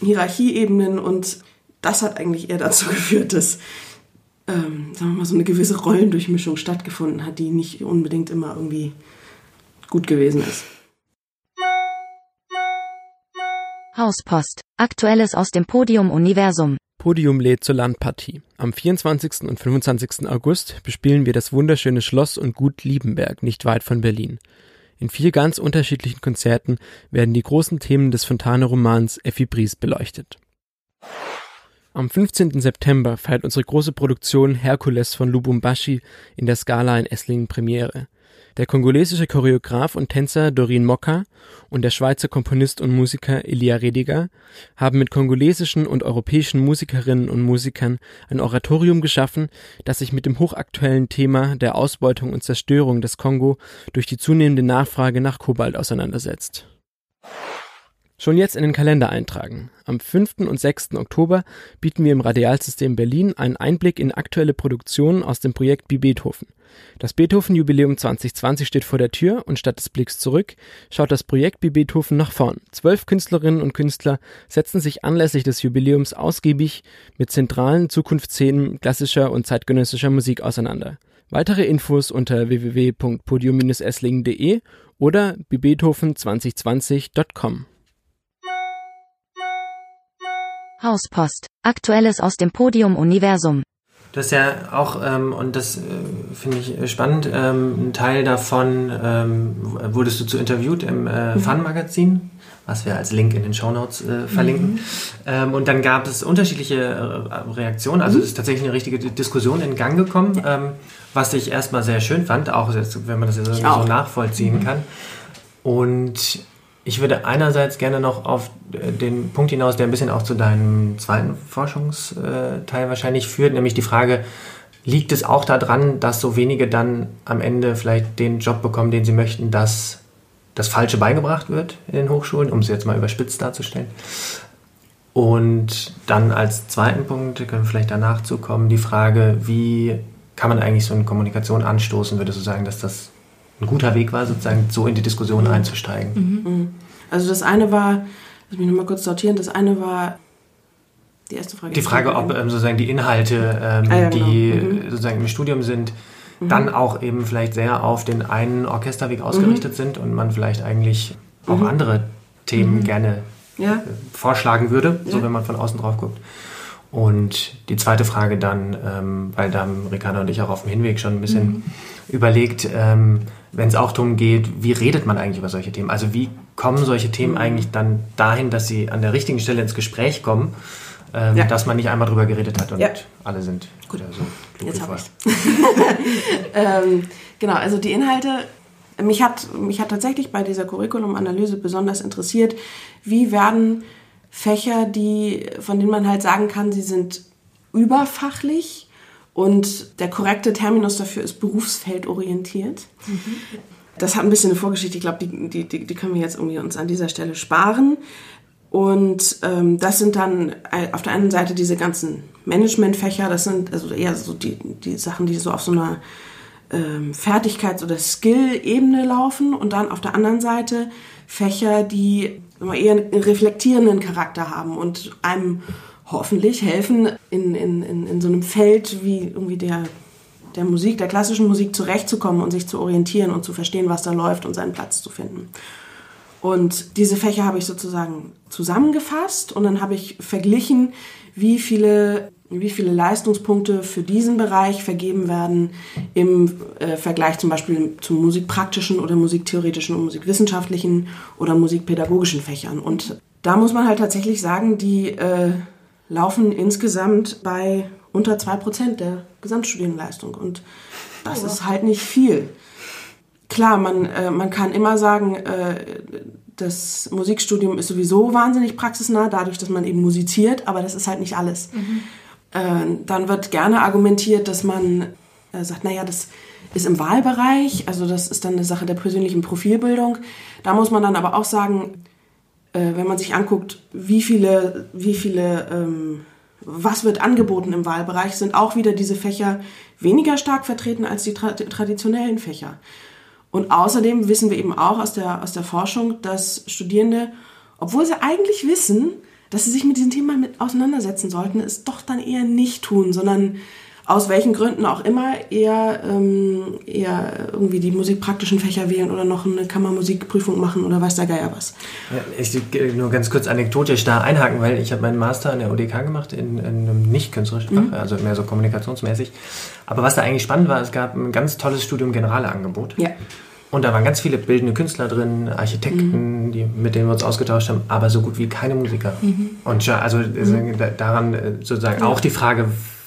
Hierarchieebenen und das hat eigentlich eher dazu geführt, dass ähm, sagen wir mal so eine gewisse Rollendurchmischung stattgefunden hat, die nicht unbedingt immer irgendwie gut gewesen ist. Hauspost. Aktuelles aus dem Podium-Universum. Podium lädt zur Landpartie. Am 24. und 25. August bespielen wir das wunderschöne Schloss und Gut Liebenberg nicht weit von Berlin. In vier ganz unterschiedlichen Konzerten werden die großen Themen des Fontane-Romans Effi Bries beleuchtet. Am 15. September feiert unsere große Produktion Herkules von Lubumbashi in der Scala in Esslingen Premiere. Der kongolesische Choreograf und Tänzer Doreen Mokka und der Schweizer Komponist und Musiker Elia Rediger haben mit kongolesischen und europäischen Musikerinnen und Musikern ein Oratorium geschaffen, das sich mit dem hochaktuellen Thema der Ausbeutung und Zerstörung des Kongo durch die zunehmende Nachfrage nach Kobalt auseinandersetzt. Schon jetzt in den Kalender eintragen. Am 5. und 6. Oktober bieten wir im Radialsystem Berlin einen Einblick in aktuelle Produktionen aus dem Projekt Beethoven. Das Beethoven-Jubiläum 2020 steht vor der Tür und statt des Blicks zurück schaut das Projekt Beethoven nach vorn. Zwölf Künstlerinnen und Künstler setzen sich anlässlich des Jubiläums ausgiebig mit zentralen Zukunftsszenen klassischer und zeitgenössischer Musik auseinander. Weitere Infos unter www.podium-esslingen.de oder bibeethoven2020.com. Hauspost. Aktuelles aus dem Podium-Universum. Das ist ja auch, ähm, und das äh, finde ich äh, spannend, ähm, ein Teil davon ähm, wurdest du zu interviewt im äh, mhm. Fun-Magazin, was wir als Link in den Shownotes äh, verlinken. Mhm. Ähm, und dann gab es unterschiedliche äh, Reaktionen, also mhm. es ist tatsächlich eine richtige Diskussion in Gang gekommen, ähm, was ich erstmal sehr schön fand, auch jetzt, wenn man das jetzt so nachvollziehen mhm. kann. Und ich würde einerseits gerne noch auf äh, den Punkt hinaus, der ein bisschen auch zu deinem zweiten Forschungsteil wahrscheinlich führt, nämlich die Frage, Liegt es auch daran, dass so wenige dann am Ende vielleicht den Job bekommen, den sie möchten, dass das Falsche beigebracht wird in den Hochschulen, um es jetzt mal überspitzt darzustellen? Und dann als zweiten Punkt, können wir vielleicht danach zukommen, die Frage, wie kann man eigentlich so eine Kommunikation anstoßen? Würdest du sagen, dass das ein guter Weg war, sozusagen so in die Diskussion Mhm. einzusteigen? Also das eine war, lass mich nochmal kurz sortieren, das eine war die erste Frage. Die Frage, ob ähm, sozusagen die Inhalte, ähm, Ah, ja, genau. die Mhm. sozusagen im Studium sind, dann auch eben vielleicht sehr auf den einen Orchesterweg Mhm. ausgerichtet sind und man vielleicht eigentlich auch andere Themen gerne Ja, äh, vorschlagen würde, so Ja. wenn man von außen drauf guckt. Und die zweite Frage dann, ähm, weil da haben Ricarda und ich auch auf dem Hinweg schon ein bisschen Mhm. überlegt, ähm, wenn es auch darum geht, wie redet man eigentlich über solche Themen? Also wie kommen solche Mhm. Themen eigentlich dann dahin, dass sie an der richtigen Stelle ins Gespräch kommen, ähm, Ja. dass man nicht einmal drüber geredet hat und Ja. alle sind Gut. so klug Jetzt wie hab vorher. ähm, genau, also die Inhalte, mich hat, mich hat tatsächlich bei dieser Curriculum-Analyse besonders interessiert, wie werden Fächer, die, von denen man halt sagen kann, sie sind überfachlich und der korrekte Terminus dafür ist berufsfeldorientiert. Das hat ein bisschen eine Vorgeschichte, ich glaube, die, die, die, die können wir jetzt irgendwie uns an dieser Stelle sparen. Und ähm, das sind dann auf der einen Seite diese ganzen Managementfächer, das sind also eher so die, die Sachen, die so auf so einer ähm, Fertigkeits- oder Skill-Ebene laufen. Und dann auf der anderen Seite Fächer, die eher einen reflektierenden Charakter haben und einem hoffentlich helfen, in, in, in, in so einem Feld wie irgendwie der, der Musik, der klassischen Musik zurechtzukommen und sich zu orientieren und zu verstehen, was da läuft und seinen Platz zu finden. Und diese Fächer habe ich sozusagen zusammengefasst und dann habe ich verglichen, wie viele, wie viele Leistungspunkte für diesen Bereich vergeben werden im äh, Vergleich zum Beispiel zu musikpraktischen oder musiktheoretischen und musikwissenschaftlichen oder musikpädagogischen Fächern. Und da muss man halt tatsächlich sagen, die äh, laufen insgesamt bei unter 2% der Gesamtstudienleistung. Und das ist halt nicht viel. Klar, man, äh, man kann immer sagen, äh, das Musikstudium ist sowieso wahnsinnig praxisnah, dadurch, dass man eben musiziert, aber das ist halt nicht alles. Äh, dann wird gerne argumentiert, dass man äh, sagt, naja, das ist im Wahlbereich, also das ist dann eine Sache der persönlichen Profilbildung. Da muss man dann aber auch sagen, äh, wenn man sich anguckt, wie viele, wie viele, ähm, was wird angeboten im Wahlbereich, sind auch wieder diese Fächer weniger stark vertreten als die tra traditionellen Fächer. Und außerdem wissen wir eben auch aus der, aus der Forschung, dass Studierende, obwohl sie eigentlich wissen, dass sie sich mit diesem Thema mit auseinandersetzen sollten, es doch dann eher nicht tun, sondern aus welchen Gründen auch immer eher, ähm, eher irgendwie die musikpraktischen Fächer wählen oder noch eine Kammermusikprüfung machen oder weiß der Geier was. Ja, ich will nur ganz kurz anekdotisch da einhaken, weil ich habe meinen Master an der UDK gemacht in, in einem nicht künstlerischen Fach, also mehr so kommunikationsmäßig. Aber was da eigentlich spannend war, es gab ein ganz tolles Studium Generalangebot. Ja. Und da waren ganz viele bildende Künstler drin, Architekten, die, mit denen wir uns ausgetauscht haben, aber so gut wie keine Musiker. Und ja, also äh, daran äh, sozusagen auch die Frage,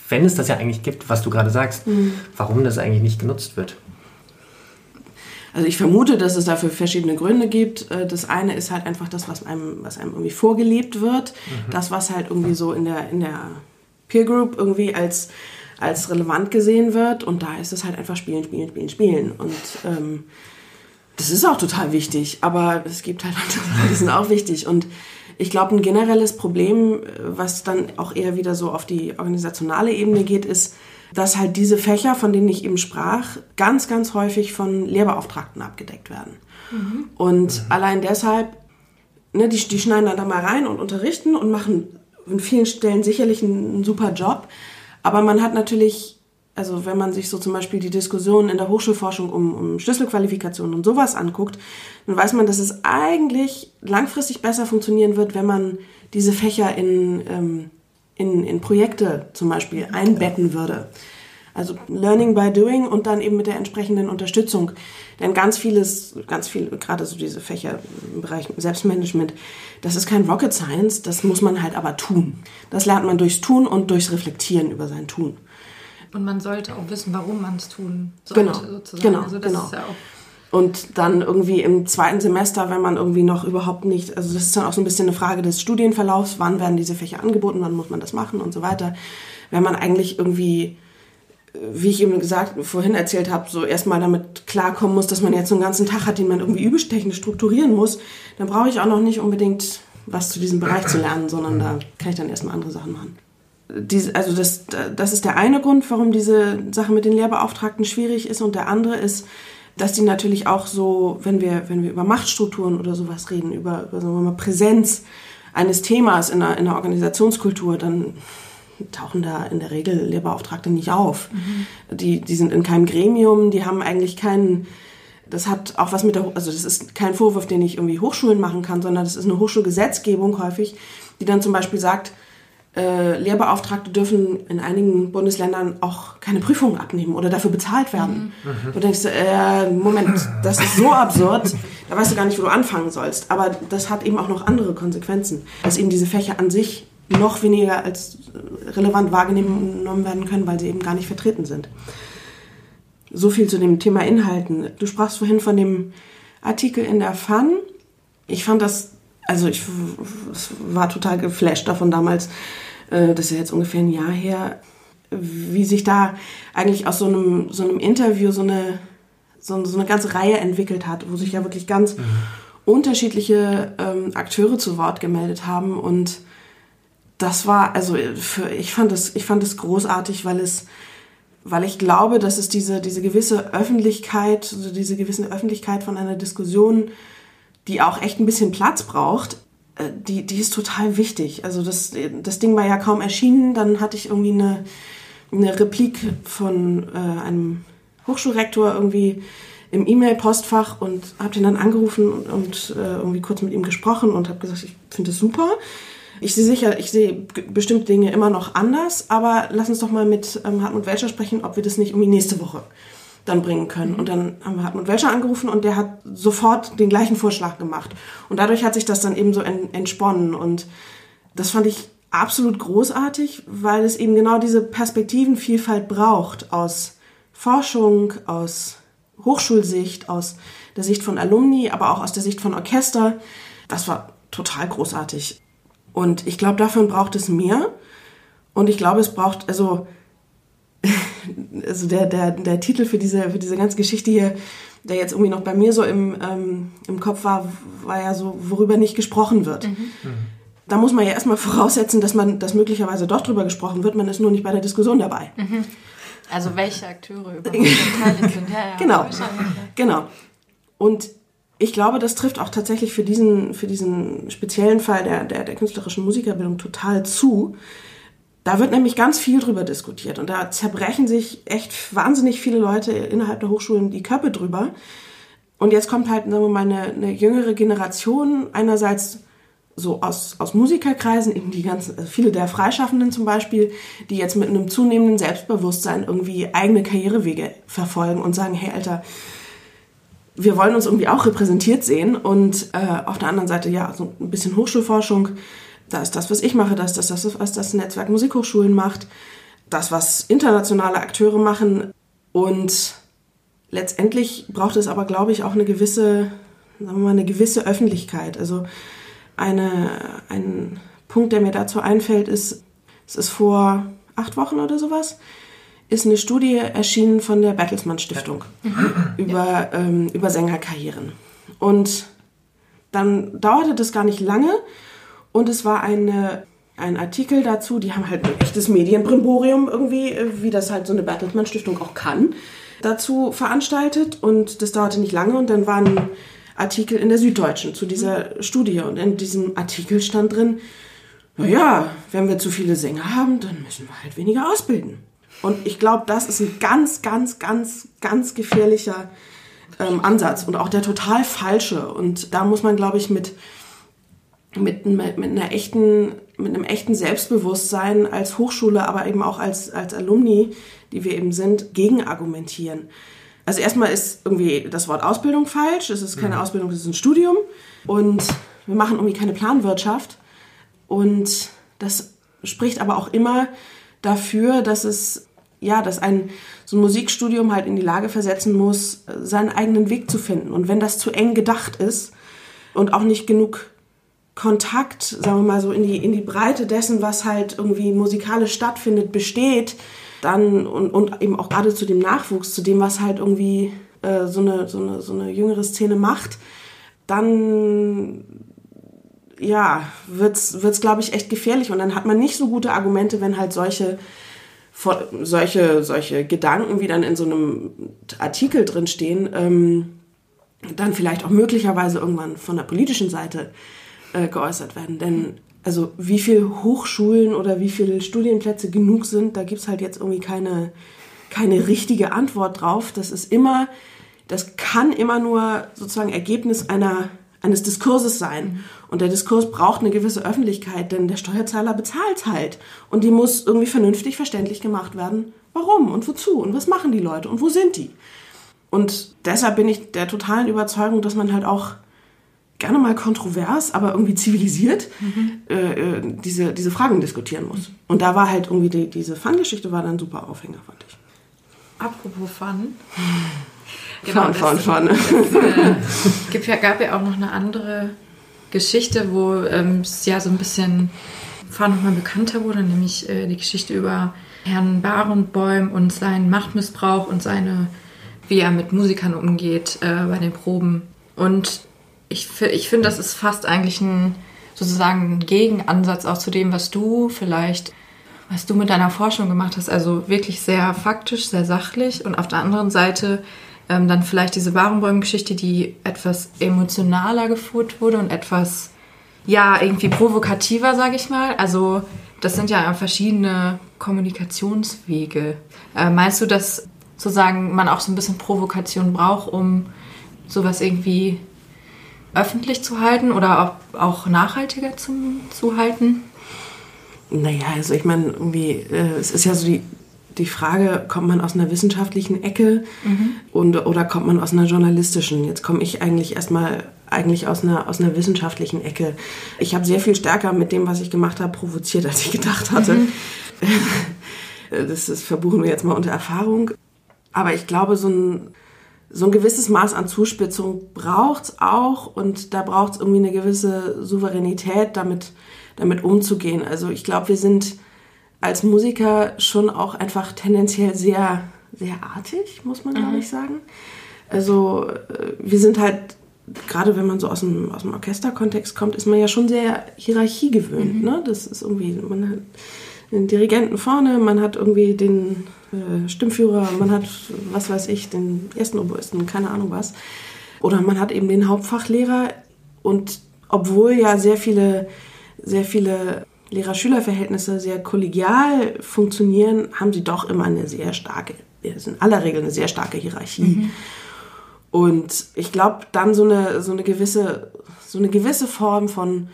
wenn es das ja eigentlich gibt, was du gerade sagst, warum das eigentlich nicht genutzt wird. Also ich vermute, dass es dafür verschiedene Gründe gibt. Äh, Das eine ist halt einfach das, was einem, was einem irgendwie vorgelebt wird. Das, was halt irgendwie so in der, in der Peer Group irgendwie als, als relevant gesehen wird. Und da ist es halt einfach spielen, spielen, spielen, spielen. Und ähm, das ist auch total wichtig. Aber es gibt halt andere Sachen, die sind auch wichtig. Und ich glaube, ein generelles Problem, was dann auch eher wieder so auf die organisationale Ebene geht, ist, dass halt diese Fächer, von denen ich eben sprach, ganz, ganz häufig von Lehrbeauftragten abgedeckt werden. Und allein deshalb, ne, die, die schneiden dann da mal rein und unterrichten und machen in vielen Stellen sicherlich einen, einen super Job. Aber man hat natürlich, also wenn man sich so zum Beispiel die Diskussion in der Hochschulforschung um, um Schlüsselqualifikationen und sowas anguckt, dann weiß man, dass es eigentlich langfristig besser funktionieren wird, wenn man diese Fächer in, ähm, in, in Projekte zum Beispiel einbetten würde. Also Learning by Doing und dann eben mit der entsprechenden Unterstützung. Denn ganz vieles, ganz viel, gerade so diese Fächer im Bereich Selbstmanagement, das ist kein Rocket Science, das muss man halt aber tun. Das lernt man durchs Tun und durchs Reflektieren über sein Tun. Und man sollte auch wissen, warum man es tun sollte, Genau, sozusagen. genau, also das genau. ist ja auch Und dann irgendwie im zweiten Semester, wenn man irgendwie noch überhaupt nicht, also das ist dann auch so ein bisschen eine Frage des Studienverlaufs, wann werden diese Fächer angeboten, wann muss man das machen und so weiter. Wenn man eigentlich irgendwie wie ich eben gesagt, vorhin erzählt habe, so erstmal damit klarkommen muss, dass man jetzt so einen ganzen Tag hat, den man irgendwie übelstechnisch strukturieren muss, dann brauche ich auch noch nicht unbedingt was zu diesem Bereich zu lernen, sondern da kann ich dann erstmal andere Sachen machen. Diese, also das, das ist der eine Grund, warum diese Sache mit den Lehrbeauftragten schwierig ist und der andere ist, dass die natürlich auch so, wenn wir, wenn wir über Machtstrukturen oder sowas reden, über, über sagen wir mal, Präsenz eines Themas in einer, in einer Organisationskultur, dann tauchen da in der Regel Lehrbeauftragte nicht auf. Mhm. Die, die sind in keinem Gremium, die haben eigentlich keinen, das hat auch was mit der, also das ist kein Vorwurf, den ich irgendwie Hochschulen machen kann, sondern das ist eine Hochschulgesetzgebung häufig, die dann zum Beispiel sagt, äh, Lehrbeauftragte dürfen in einigen Bundesländern auch keine Prüfungen abnehmen oder dafür bezahlt werden. Mhm. Du denkst, äh, Moment, das ist so absurd, da weißt du gar nicht, wo du anfangen sollst. Aber das hat eben auch noch andere Konsequenzen, dass eben diese Fächer an sich noch weniger als relevant wahrgenommen werden können, weil sie eben gar nicht vertreten sind. So viel zu dem Thema Inhalten. Du sprachst vorhin von dem Artikel in der FAN. Ich fand das, also ich war total geflasht davon damals, äh, das ist ja jetzt ungefähr ein Jahr her, wie sich da eigentlich aus so einem, so einem Interview so eine, so, so eine ganze Reihe entwickelt hat, wo sich ja wirklich ganz mhm. unterschiedliche ähm, Akteure zu Wort gemeldet haben und das war, also für, ich fand es, ich fand es großartig, weil es, weil ich glaube, dass es diese, diese gewisse Öffentlichkeit, also diese gewisse Öffentlichkeit von einer Diskussion, die auch echt ein bisschen Platz braucht, äh, die, die ist total wichtig. Also das, das Ding war ja kaum erschienen, dann hatte ich irgendwie eine, eine Replik von äh, einem Hochschulrektor irgendwie im E-Mail-Postfach und habe den dann angerufen und, und äh, irgendwie kurz mit ihm gesprochen und habe gesagt, ich finde es super. Ich sehe sicher, ich sehe bestimmte Dinge immer noch anders, aber lass uns doch mal mit ähm, Hartmut Welcher sprechen, ob wir das nicht irgendwie nächste Woche dann bringen können. Und dann haben wir Hartmut Welcher angerufen und der hat sofort den gleichen Vorschlag gemacht. Und dadurch hat sich das dann eben so entsponnen. Und das fand ich absolut großartig, weil es eben genau diese Perspektivenvielfalt braucht aus Forschung, aus Hochschulsicht, aus der Sicht von Alumni, aber auch aus der Sicht von Orchester. Das war total großartig. Und ich glaube, davon braucht es mehr. Und ich glaube, es braucht, also, also der, der, der Titel für diese, für diese ganze Geschichte hier, der jetzt irgendwie noch bei mir so im, ähm, im Kopf war, war ja so, worüber nicht gesprochen wird. Mhm. Da muss man ja erstmal voraussetzen, dass man, dass möglicherweise doch drüber gesprochen wird, man ist nur nicht bei der Diskussion dabei. Mhm. Also welche Akteure überhaupt beteiligt sind. Ja, ja, genau. Genau. Und ich glaube, das trifft auch tatsächlich für diesen, für diesen speziellen Fall der, der, der künstlerischen Musikerbildung total zu. Da wird nämlich ganz viel drüber diskutiert und da zerbrechen sich echt wahnsinnig viele Leute innerhalb der Hochschulen die Köpfe drüber. Und jetzt kommt halt sagen wir mal, eine, eine jüngere Generation, einerseits so aus, aus Musikerkreisen, eben die ganzen, also viele der Freischaffenden zum Beispiel, die jetzt mit einem zunehmenden Selbstbewusstsein irgendwie eigene Karrierewege verfolgen und sagen, hey Alter, wir wollen uns irgendwie auch repräsentiert sehen und äh, auf der anderen Seite ja so ein bisschen Hochschulforschung. Da ist das, was ich mache, das ist das, was das Netzwerk Musikhochschulen macht, das, was internationale Akteure machen und letztendlich braucht es aber, glaube ich, auch eine gewisse, sagen wir mal, eine gewisse Öffentlichkeit. Also eine, ein Punkt, der mir dazu einfällt, ist, es ist vor acht Wochen oder sowas, ist eine Studie erschienen von der Bertelsmann Stiftung mhm. über, ähm, über Sängerkarrieren. Und dann dauerte das gar nicht lange und es war eine, ein Artikel dazu, die haben halt ein echtes Medienbrimborium irgendwie, äh, wie das halt so eine Bertelsmann Stiftung auch kann, dazu veranstaltet und das dauerte nicht lange und dann war ein Artikel in der Süddeutschen zu dieser Studie und in diesem Artikel stand drin, naja, wenn wir zu viele Sänger haben, dann müssen wir halt weniger ausbilden. Und ich glaube, das ist ein ganz, ganz, ganz, ganz gefährlicher ähm, Ansatz und auch der total falsche. Und da muss man, glaube ich, mit, mit, mit, einer echten, mit einem echten Selbstbewusstsein als Hochschule, aber eben auch als, als Alumni, die wir eben sind, gegen argumentieren. Also erstmal ist irgendwie das Wort Ausbildung falsch. Es ist keine mhm. Ausbildung, es ist ein Studium. Und wir machen irgendwie keine Planwirtschaft. Und das spricht aber auch immer dafür, dass es ja, dass ein so ein Musikstudium halt in die Lage versetzen muss, seinen eigenen Weg zu finden. Und wenn das zu eng gedacht ist und auch nicht genug Kontakt, sagen wir mal so, in die, in die Breite dessen, was halt irgendwie musikalisch stattfindet, besteht, dann und, und eben auch gerade zu dem Nachwuchs, zu dem, was halt irgendwie äh, so, eine, so, eine, so eine jüngere Szene macht, dann ja, wird's, wird's glaube ich, echt gefährlich. Und dann hat man nicht so gute Argumente, wenn halt solche, solche, solche Gedanken, wie dann in so einem Artikel drin stehen, ähm, dann vielleicht auch möglicherweise irgendwann von der politischen Seite äh, geäußert werden. Denn also wie viele Hochschulen oder wie viele Studienplätze genug sind, da gibt's halt jetzt irgendwie keine, keine richtige Antwort drauf. Das ist immer, das kann immer nur sozusagen Ergebnis einer eines Diskurses sein. Und der Diskurs braucht eine gewisse Öffentlichkeit, denn der Steuerzahler bezahlt halt. Und die muss irgendwie vernünftig verständlich gemacht werden, warum und wozu und was machen die Leute und wo sind die. Und deshalb bin ich der totalen Überzeugung, dass man halt auch gerne mal kontrovers, aber irgendwie zivilisiert mhm. äh, diese, diese Fragen diskutieren muss. Und da war halt irgendwie die, diese Fun-Geschichte war dann super Aufhänger, fand ich. Apropos Fun. Genau, fahren, fahren, fahren. Es äh, ja, gab ja auch noch eine andere Geschichte, wo ähm, es ja so ein bisschen Fahren nochmal bekannter wurde, nämlich äh, die Geschichte über Herrn Barenbäum und seinen Machtmissbrauch und seine, wie er mit Musikern umgeht äh, bei den Proben. Und ich, ich finde, das ist fast eigentlich ein sozusagen ein Gegenansatz auch zu dem, was du vielleicht, was du mit deiner Forschung gemacht hast. Also wirklich sehr faktisch, sehr sachlich und auf der anderen Seite ähm, dann vielleicht diese Barenbäumen-Geschichte, die etwas emotionaler geführt wurde und etwas, ja, irgendwie provokativer, sage ich mal. Also das sind ja verschiedene Kommunikationswege. Äh, meinst du, dass sozusagen man auch so ein bisschen Provokation braucht, um sowas irgendwie öffentlich zu halten oder auch nachhaltiger zu, zu halten? Naja, also ich meine, irgendwie, äh, es ist ja so die die Frage, kommt man aus einer wissenschaftlichen Ecke mhm. und, oder kommt man aus einer journalistischen? Jetzt komme ich eigentlich erstmal eigentlich aus einer, aus einer wissenschaftlichen Ecke. Ich habe sehr viel stärker mit dem, was ich gemacht habe, provoziert, als ich gedacht hatte. Mhm. Das, das verbuchen wir jetzt mal unter Erfahrung. Aber ich glaube, so ein, so ein gewisses Maß an Zuspitzung braucht es auch und da braucht es irgendwie eine gewisse Souveränität, damit, damit umzugehen. Also ich glaube, wir sind als Musiker schon auch einfach tendenziell sehr, sehr artig, muss man, mhm. glaube ich, sagen. Also äh, wir sind halt, gerade wenn man so aus dem, aus dem Orchesterkontext kommt, ist man ja schon sehr Hierarchie gewöhnt. Mhm. Ne? Das ist irgendwie, man den Dirigenten vorne, man hat irgendwie den äh, Stimmführer, man hat, was weiß ich, den ersten Oboisten, keine Ahnung was. Oder man hat eben den Hauptfachlehrer und obwohl ja sehr viele, sehr viele Lehrer-Schüler-Verhältnisse sehr kollegial funktionieren, haben sie doch immer eine sehr starke, in aller Regel eine sehr starke Hierarchie. Mhm. Und ich glaube, dann so eine, so eine gewisse, so eine gewisse Form von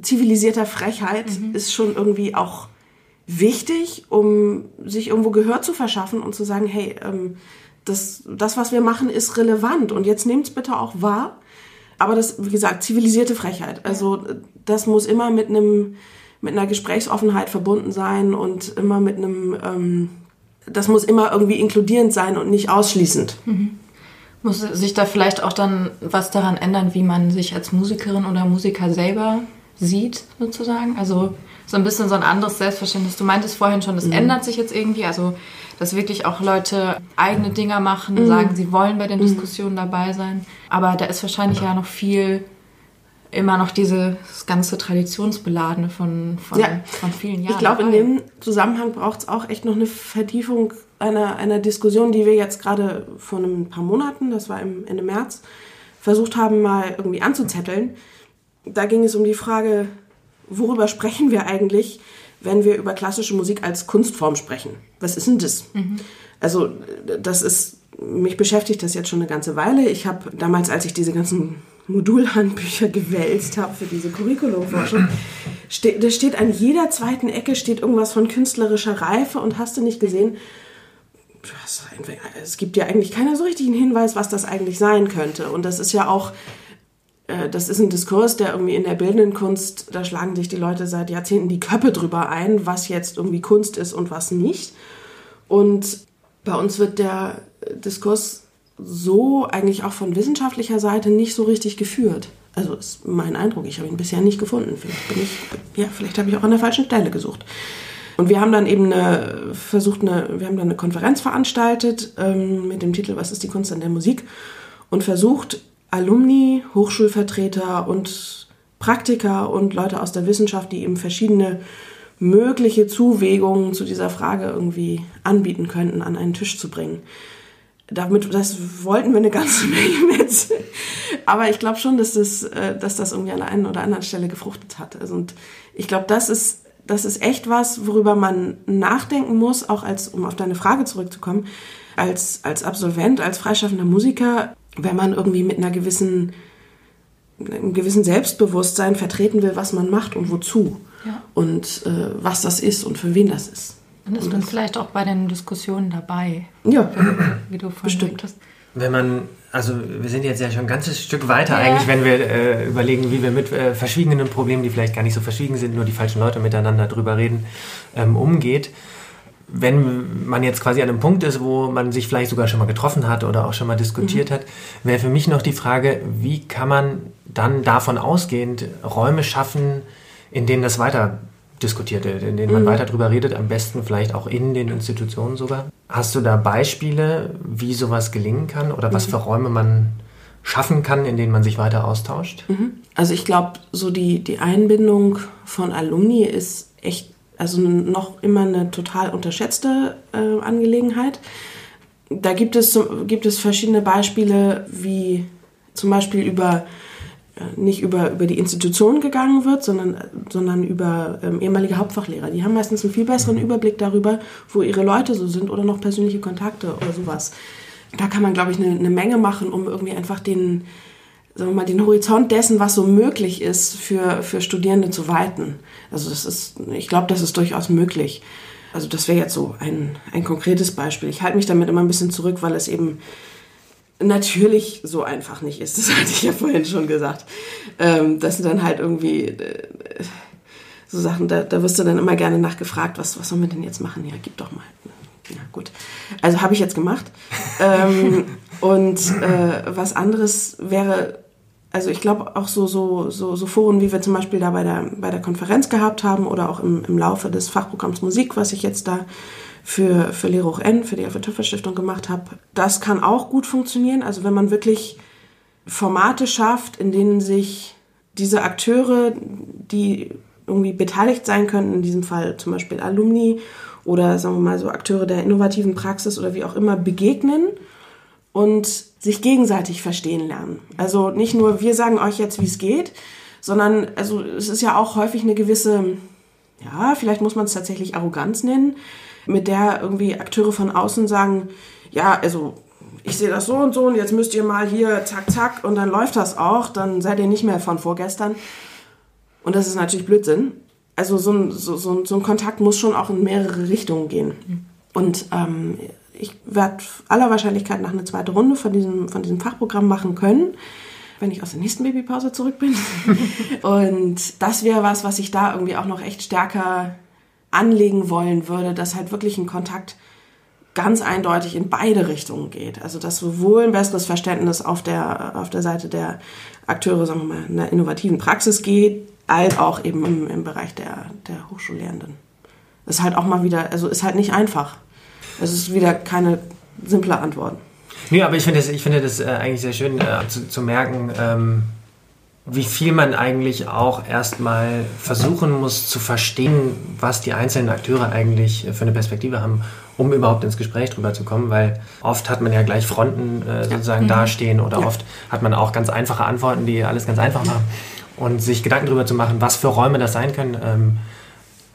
zivilisierter Frechheit mhm. ist schon irgendwie auch wichtig, um sich irgendwo Gehör zu verschaffen und zu sagen, hey, ähm, das, das, was wir machen, ist relevant und jetzt nehmt es bitte auch wahr. Aber das, wie gesagt, zivilisierte Frechheit. Also das muss immer mit einem mit einer Gesprächsoffenheit verbunden sein und immer mit einem, ähm, das muss immer irgendwie inkludierend sein und nicht ausschließend. Mhm. Muss sich da vielleicht auch dann was daran ändern, wie man sich als Musikerin oder Musiker selber sieht, sozusagen? Also so ein bisschen so ein anderes Selbstverständnis. Du meintest vorhin schon, das mhm. ändert sich jetzt irgendwie. Also, dass wirklich auch Leute eigene Dinger machen, mhm. sagen, sie wollen bei den mhm. Diskussionen dabei sein. Aber da ist wahrscheinlich ja noch viel immer noch dieses ganze Traditionsbeladene von, von, ja. von vielen Jahren. Ich glaube, in dem Zusammenhang braucht es auch echt noch eine Vertiefung einer, einer Diskussion, die wir jetzt gerade vor ein paar Monaten, das war im Ende März, versucht haben, mal irgendwie anzuzetteln. Da ging es um die Frage, worüber sprechen wir eigentlich, wenn wir über klassische Musik als Kunstform sprechen? Was ist denn das? Mhm. Also, das ist, mich beschäftigt das jetzt schon eine ganze Weile. Ich habe damals, als ich diese ganzen Modulhandbücher gewälzt habe für diese Curriculumforschung, ste da steht an jeder zweiten Ecke steht irgendwas von künstlerischer Reife und hast du nicht gesehen, es gibt ja eigentlich keinen so richtigen Hinweis, was das eigentlich sein könnte. Und das ist ja auch, das ist ein Diskurs, der irgendwie in der bildenden Kunst, da schlagen sich die Leute seit Jahrzehnten die Köpfe drüber ein, was jetzt irgendwie Kunst ist und was nicht. Und bei uns wird der Diskurs so eigentlich auch von wissenschaftlicher Seite nicht so richtig geführt. Also ist mein Eindruck. Ich habe ihn bisher nicht gefunden. Vielleicht bin ich, ja, vielleicht habe ich auch an der falschen Stelle gesucht. Und wir haben dann eben eine, versucht, eine, wir haben dann eine Konferenz veranstaltet ähm, mit dem Titel Was ist die Kunst an der Musik? Und versucht, Alumni, Hochschulvertreter und Praktiker und Leute aus der Wissenschaft, die eben verschiedene mögliche Zuwägungen zu dieser Frage irgendwie anbieten könnten, an einen Tisch zu bringen. Damit, das wollten wir eine ganze Menge mit. Aber ich glaube schon, dass das, äh, dass das irgendwie an der einen oder anderen Stelle gefruchtet hat. Also, und ich glaube, das ist, das ist echt was, worüber man nachdenken muss, auch als, um auf deine Frage zurückzukommen, als, als Absolvent, als freischaffender Musiker, wenn man irgendwie mit einer gewissen, einem gewissen Selbstbewusstsein vertreten will, was man macht und wozu. Ja. Und äh, was das ist und für wen das ist. Dann ist man vielleicht auch bei den Diskussionen dabei. Ja, wie du bestimmt hast. Wenn man, also wir sind jetzt ja schon ein ganzes Stück weiter ja. eigentlich, wenn wir äh, überlegen, wie wir mit äh, verschwiegenen Problemen, die vielleicht gar nicht so verschwiegen sind, nur die falschen Leute miteinander drüber reden, ähm, umgeht wenn man jetzt quasi an einem Punkt ist, wo man sich vielleicht sogar schon mal getroffen hat oder auch schon mal diskutiert mhm. hat, wäre für mich noch die Frage, wie kann man dann davon ausgehend Räume schaffen, in denen das weiter diskutiert wird, in denen man mhm. weiter drüber redet, am besten vielleicht auch in den Institutionen sogar. Hast du da Beispiele, wie sowas gelingen kann oder was mhm. für Räume man schaffen kann, in denen man sich weiter austauscht? Mhm. Also ich glaube, so die, die Einbindung von Alumni ist echt, also noch immer eine total unterschätzte äh, Angelegenheit. Da gibt es, gibt es verschiedene Beispiele, wie zum Beispiel über nicht über, über die Institution gegangen wird, sondern, sondern über ähm, ehemalige Hauptfachlehrer. Die haben meistens einen viel besseren. Überblick darüber, wo ihre Leute so sind oder noch persönliche Kontakte oder sowas. Da kann man, glaube ich, eine, eine Menge machen, um irgendwie einfach den, sagen wir mal, den Horizont dessen, was so möglich ist, für, für Studierende zu weiten. Also das ist, ich glaube, das ist durchaus möglich. Also das wäre jetzt so ein, ein konkretes Beispiel. Ich halte mich damit immer ein bisschen zurück, weil es eben natürlich so einfach nicht ist. Das hatte ich ja vorhin schon gesagt. Ähm, das sind dann halt irgendwie äh, so Sachen, da, da wirst du dann immer gerne nachgefragt, was, was sollen wir denn jetzt machen? Ja, gib doch mal. Ja, gut. Also habe ich jetzt gemacht. ähm, und äh, was anderes wäre, also ich glaube auch so, so, so, so Foren, wie wir zum Beispiel da bei der, bei der Konferenz gehabt haben oder auch im, im Laufe des Fachprogramms Musik, was ich jetzt da für, für Lehre hoch N, für die Alfred Töpfer Stiftung gemacht habe. Das kann auch gut funktionieren. Also wenn man wirklich Formate schafft, in denen sich diese Akteure, die irgendwie beteiligt sein könnten, in diesem Fall zum Beispiel Alumni oder sagen wir mal so Akteure der innovativen Praxis oder wie auch immer, begegnen und sich gegenseitig verstehen lernen. Also nicht nur wir sagen euch jetzt, wie es geht, sondern also es ist ja auch häufig eine gewisse, ja, vielleicht muss man es tatsächlich Arroganz nennen, mit der irgendwie Akteure von außen sagen, ja, also ich sehe das so und so und jetzt müsst ihr mal hier zack, zack und dann läuft das auch, dann seid ihr nicht mehr von vorgestern. Und das ist natürlich Blödsinn. Also so ein, so, so, so ein Kontakt muss schon auch in mehrere Richtungen gehen. Und ähm, ich werde aller Wahrscheinlichkeit nach eine zweite Runde von diesem, von diesem Fachprogramm machen können, wenn ich aus der nächsten Babypause zurück bin. und das wäre was, was ich da irgendwie auch noch echt stärker anlegen wollen würde, dass halt wirklich ein Kontakt ganz eindeutig in beide Richtungen geht. Also dass sowohl ein besseres Verständnis auf der, auf der Seite der Akteure, sagen wir mal, in der innovativen Praxis geht, als auch eben im, im Bereich der, der Hochschullehrenden. Das ist halt auch mal wieder, also ist halt nicht einfach. Es ist wieder keine simple Antwort. Nee, aber ich finde das, ich finde das äh, eigentlich sehr schön äh, zu, zu merken, ähm, wie viel man eigentlich auch erstmal versuchen muss zu verstehen, was die einzelnen Akteure eigentlich für eine Perspektive haben, um überhaupt ins Gespräch drüber zu kommen, weil oft hat man ja gleich Fronten äh, sozusagen ja. dastehen oder ja. oft hat man auch ganz einfache Antworten, die alles ganz einfach machen. Und sich Gedanken darüber zu machen, was für Räume das sein können, ähm,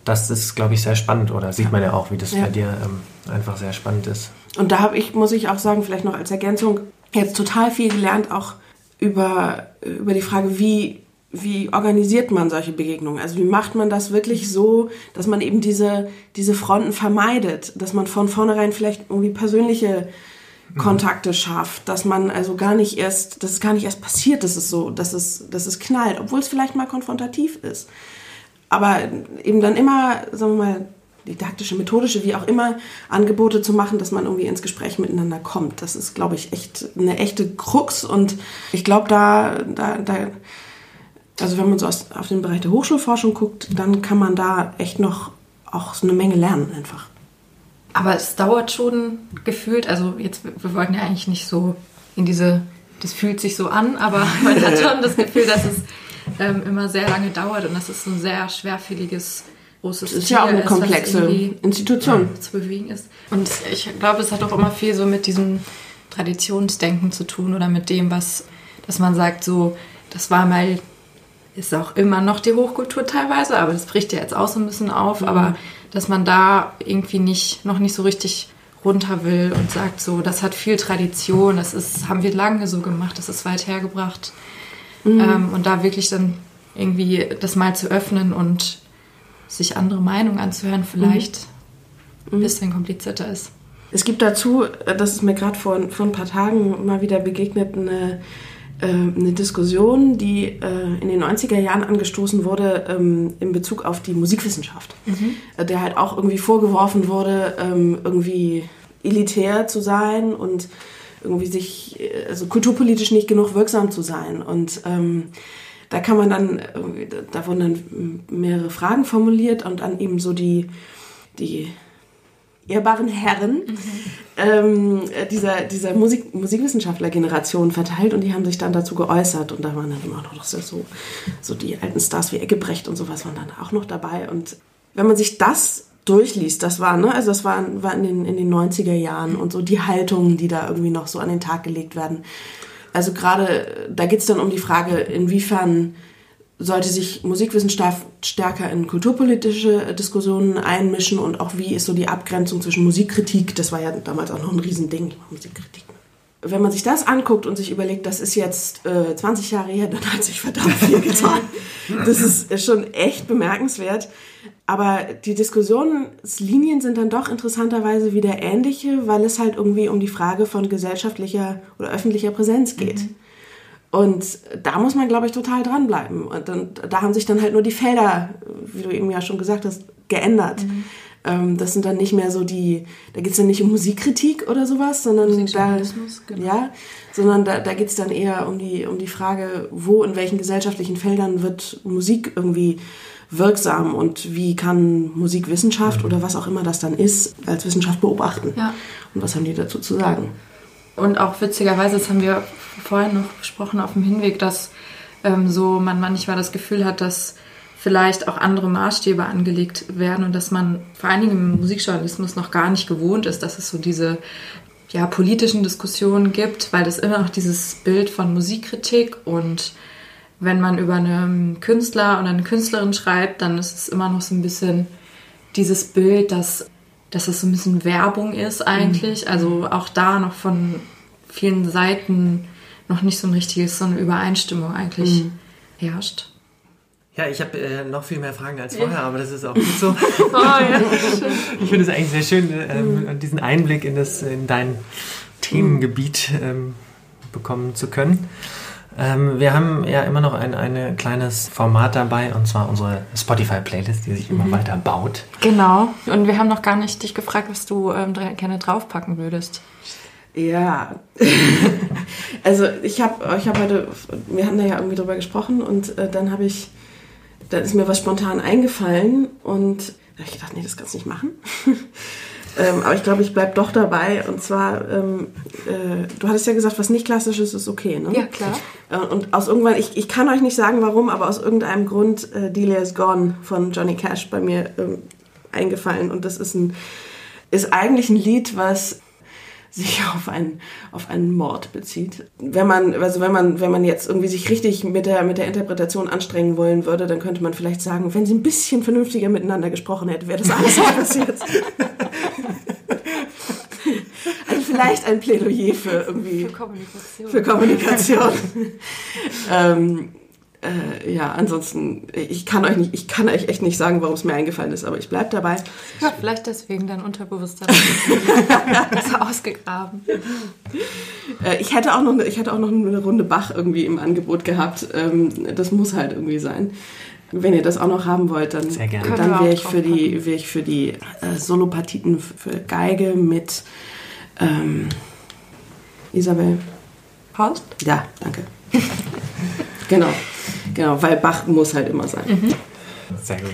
das ist, glaube ich, sehr spannend oder sieht man ja auch, wie das ja. bei dir ähm, einfach sehr spannend ist. Und da habe ich, muss ich auch sagen, vielleicht noch als Ergänzung, jetzt total viel gelernt, auch über, über die Frage, wie, wie organisiert man solche Begegnungen? Also wie macht man das wirklich so, dass man eben diese, diese Fronten vermeidet, dass man von vornherein vielleicht irgendwie persönliche Kontakte schafft, dass man also gar nicht erst, dass es gar nicht erst passiert, dass es so, dass es, dass es knallt, obwohl es vielleicht mal konfrontativ ist. Aber eben dann immer, sagen wir mal, didaktische, methodische, wie auch immer, Angebote zu machen, dass man irgendwie ins Gespräch miteinander kommt. Das ist, glaube ich, echt eine echte Krux und ich glaube, da, da, da, also wenn man so auf den Bereich der Hochschulforschung guckt, dann kann man da echt noch auch so eine Menge lernen einfach. Aber es dauert schon gefühlt, also jetzt, wir wollten ja eigentlich nicht so in diese, das fühlt sich so an, aber man hat schon das Gefühl, dass es ähm, immer sehr lange dauert und dass es ein sehr schwerfälliges, großes Das ist ja auch Ziel eine ist, komplexe Institution. zu bewegen ist. Und ich glaube, es hat auch immer viel so mit diesem Traditionsdenken zu tun oder mit dem, was, dass man sagt, so, das war mal, ist auch immer noch die Hochkultur teilweise, aber das bricht ja jetzt auch so ein bisschen auf, aber dass man da irgendwie nicht, noch nicht so richtig runter will und sagt so, das hat viel Tradition, das ist, haben wir lange so gemacht, das ist weit hergebracht. Ähm, und da wirklich dann irgendwie das mal zu öffnen und sich andere Meinungen anzuhören, vielleicht ein bisschen komplizierter ist. Es gibt dazu, äh, das ist mir gerade vor, vor ein paar Tagen mal wieder begegnet, eine, äh, eine Diskussion, die äh, in den 90er Jahren angestoßen wurde ähm, in Bezug auf die Musikwissenschaft. Äh, Der halt auch irgendwie vorgeworfen wurde, ähm, irgendwie elitär zu sein und irgendwie sich, äh, also kulturpolitisch nicht genug wirksam zu sein. Und ähm, da kann man dann, da wurden dann mehrere Fragen formuliert und dann eben so die, die ehrbaren Herren ähm, äh, dieser, dieser Musik, Musikwissenschaftler-Generation verteilt und die haben sich dann dazu geäußert. Und da waren dann immer noch so, so, so die alten Stars wie Eggebrecht und sowas waren dann auch noch dabei. Und wenn man sich das durchliest, das war, ne, also das war, war in, den, in den 90er Jahren und so die Haltungen, die da irgendwie noch so an den Tag gelegt werden. Also gerade, da geht es dann um die Frage, inwiefern sollte sich Musikwissenschaft stärker in kulturpolitische Diskussionen einmischen und auch wie ist so die Abgrenzung zwischen Musikkritik, das war ja damals auch noch ein Riesending, Musikkritik. Wenn man sich das anguckt und sich überlegt, das ist jetzt äh, 20 Jahre her, dann hat sich verdammt viel getan. Das ist schon echt bemerkenswert. Aber die Diskussionslinien sind dann doch interessanterweise wieder ähnliche, weil es halt irgendwie um die Frage von gesellschaftlicher oder öffentlicher Präsenz geht. Und da muss man, glaube ich, total dranbleiben. Und dann, da haben sich dann halt nur die Felder, wie du eben ja schon gesagt hast, geändert. Ähm, das sind dann nicht mehr so die, da geht es dann nicht um Musikkritik oder sowas, sondern da, genau. ja, sondern da, da geht es dann eher um die, um die Frage, wo, in welchen gesellschaftlichen Feldern wird Musik irgendwie wirksam und wie kann Musikwissenschaft oder was auch immer das dann ist, als Wissenschaft beobachten. Ja. Und was haben die dazu zu sagen? Und auch witzigerweise, das haben wir vorhin noch besprochen auf dem Hinweg, dass ähm, so man manchmal das Gefühl hat, dass vielleicht auch andere Maßstäbe angelegt werden und dass man vor allen Dingen im Musikjournalismus noch gar nicht gewohnt ist, dass es so diese ja, politischen Diskussionen gibt, weil es immer noch dieses Bild von Musikkritik und wenn man über einen Künstler oder eine Künstlerin schreibt, dann ist es immer noch so ein bisschen dieses Bild, dass, dass es so ein bisschen Werbung ist eigentlich. Also auch da noch von vielen Seiten noch nicht so ein richtiges, so eine Übereinstimmung eigentlich herrscht. Ja, ich habe äh, noch viel mehr Fragen als vorher, aber das ist auch gut so. Oh, ja. Ich finde es eigentlich sehr schön, ähm, diesen Einblick in, das, in dein Themengebiet ähm, bekommen zu können. Ähm, wir haben ja immer noch ein, ein kleines Format dabei, und zwar unsere Spotify-Playlist, die sich immer weiter baut. Genau. Und wir haben noch gar nicht dich gefragt, was du ähm, gerne draufpacken würdest. Ja, also ich habe ich hab heute, wir hatten da ja irgendwie drüber gesprochen und äh, dann habe ich, dann ist mir was spontan eingefallen und da habe ich gedacht, nee, das kannst du nicht machen. ähm, aber ich glaube, ich bleib doch dabei und zwar, ähm, äh, du hattest ja gesagt, was nicht klassisch ist, ist okay, ne? Ja, klar. Äh, Und aus irgendwann, ich, ich kann euch nicht sagen warum, aber aus irgendeinem Grund äh, Delia is Gone von Johnny Cash bei mir ähm, eingefallen. Und das ist ein, ist eigentlich ein Lied, was sich auf einen, auf einen Mord bezieht. Wenn man, also wenn man, wenn man jetzt irgendwie sich richtig mit der, mit der Interpretation anstrengen wollen würde, dann könnte man vielleicht sagen, wenn sie ein bisschen vernünftiger miteinander gesprochen hätte, wäre das alles passiert. Vielleicht ein Plädoyer für irgendwie Kommunikation. für Kommunikation. ähm, äh, ja, ansonsten, ich kann euch nicht, ich kann euch echt nicht sagen, warum es mir eingefallen ist, aber ich bleib dabei. Ja, vielleicht deswegen dein Unterbewusstsein so ausgegraben. Äh, ich hätte auch noch, eine- ich hätte auch noch eine Runde Bach irgendwie im Angebot gehabt. Ähm, das muss halt irgendwie sein. Wenn ihr das auch noch haben wollt, dann, Sehr gerne. Können dann wäre ich für die, wäre ich für die äh, Solopartiten für Geige mit ähm, Isabel. Horst? Ja, danke. genau, genau, weil Bach muss halt immer sein. Sehr gut.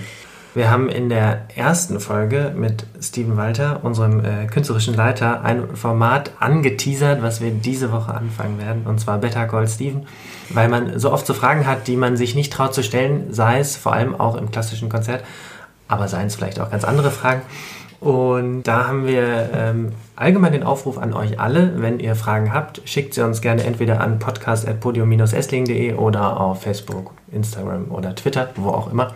Wir haben in der ersten Folge mit Steven Walter, unserem äh, künstlerischen Leiter, ein Format angeteasert, was wir diese Woche anfangen werden, und zwar Better Call Steven, weil man so oft so Fragen hat, die man sich nicht traut zu stellen, sei es vor allem auch im klassischen Konzert, aber seien es vielleicht auch ganz andere Fragen. Und da haben wir ähm, allgemein den Aufruf an euch alle, wenn ihr Fragen habt, schickt sie uns gerne entweder an podcast.podium-essling.de oder auf Facebook, Instagram oder Twitter, wo auch immer.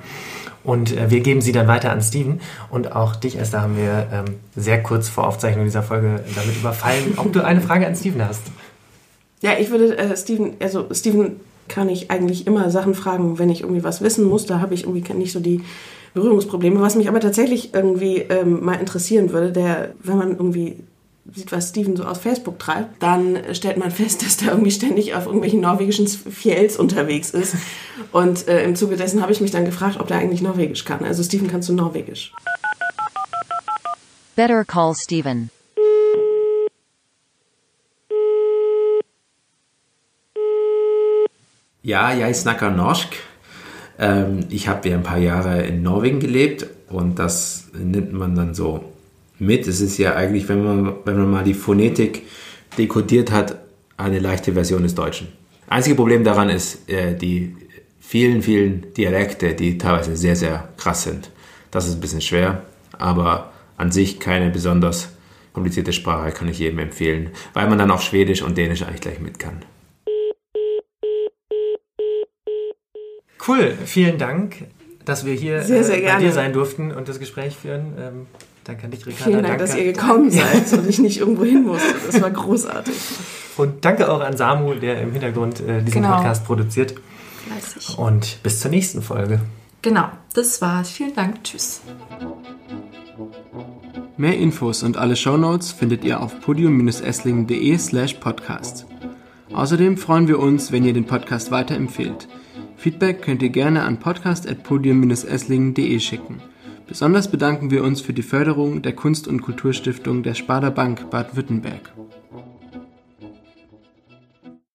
Und äh, wir geben sie dann weiter an Steven. Und auch dich, Esther, haben wir ähm, sehr kurz vor Aufzeichnung dieser Folge damit überfallen, ob du eine Frage an Steven hast. Ja, ich würde äh, Steven, also Steven kann ich eigentlich immer Sachen fragen, wenn ich irgendwie was wissen muss. Da habe ich irgendwie nicht so die Berührungsprobleme. Was mich aber tatsächlich irgendwie ähm, mal interessieren würde, der, wenn man irgendwie sieht, was Steven so aus Facebook treibt, dann stellt man fest, dass der irgendwie ständig auf irgendwelchen norwegischen Fjells unterwegs ist. Und äh, im Zuge dessen habe ich mich dann gefragt, ob der eigentlich Norwegisch kann. Also Steven, kannst du Norwegisch? Better call Steven. Ja, jeg snakker norsk. Ähm, ich habe ja ein paar Jahre in Norwegen gelebt und das nimmt man dann so mit. Es ist ja eigentlich, wenn man, wenn man mal die Phonetik dekodiert hat, eine leichte Version des Deutschen. Einzige Problem daran ist äh, die vielen, vielen Dialekte, die teilweise sehr, sehr krass sind. Das ist ein bisschen schwer, aber an sich keine besonders komplizierte Sprache kann ich jedem empfehlen, weil man dann auch Schwedisch und Dänisch eigentlich gleich mit kann. Cool, vielen Dank, dass wir hier Sehr, sehr äh, bei gerne. dir sein durften und das Gespräch führen. Ähm, danke an dich, Ricarda. Vielen Dank, danke. dass ihr gekommen seid und ich nicht irgendwo hin musste. Das war großartig. Und danke auch an Samu, der im Hintergrund äh, diesen Genau. Podcast produziert. Fleißig. Und bis zur nächsten Folge. Genau, das war's. Vielen Dank. Tschüss. Mehr Infos und alle Shownotes findet ihr auf podium-esslingen.de slash podcast. Außerdem freuen wir uns, wenn ihr den Podcast weiterempfehlt. Feedback könnt ihr gerne an podcast.podium-esslingen.de schicken. Besonders bedanken wir uns für die Förderung der Kunst- und Kulturstiftung der Sparda Bank Baden-Württemberg.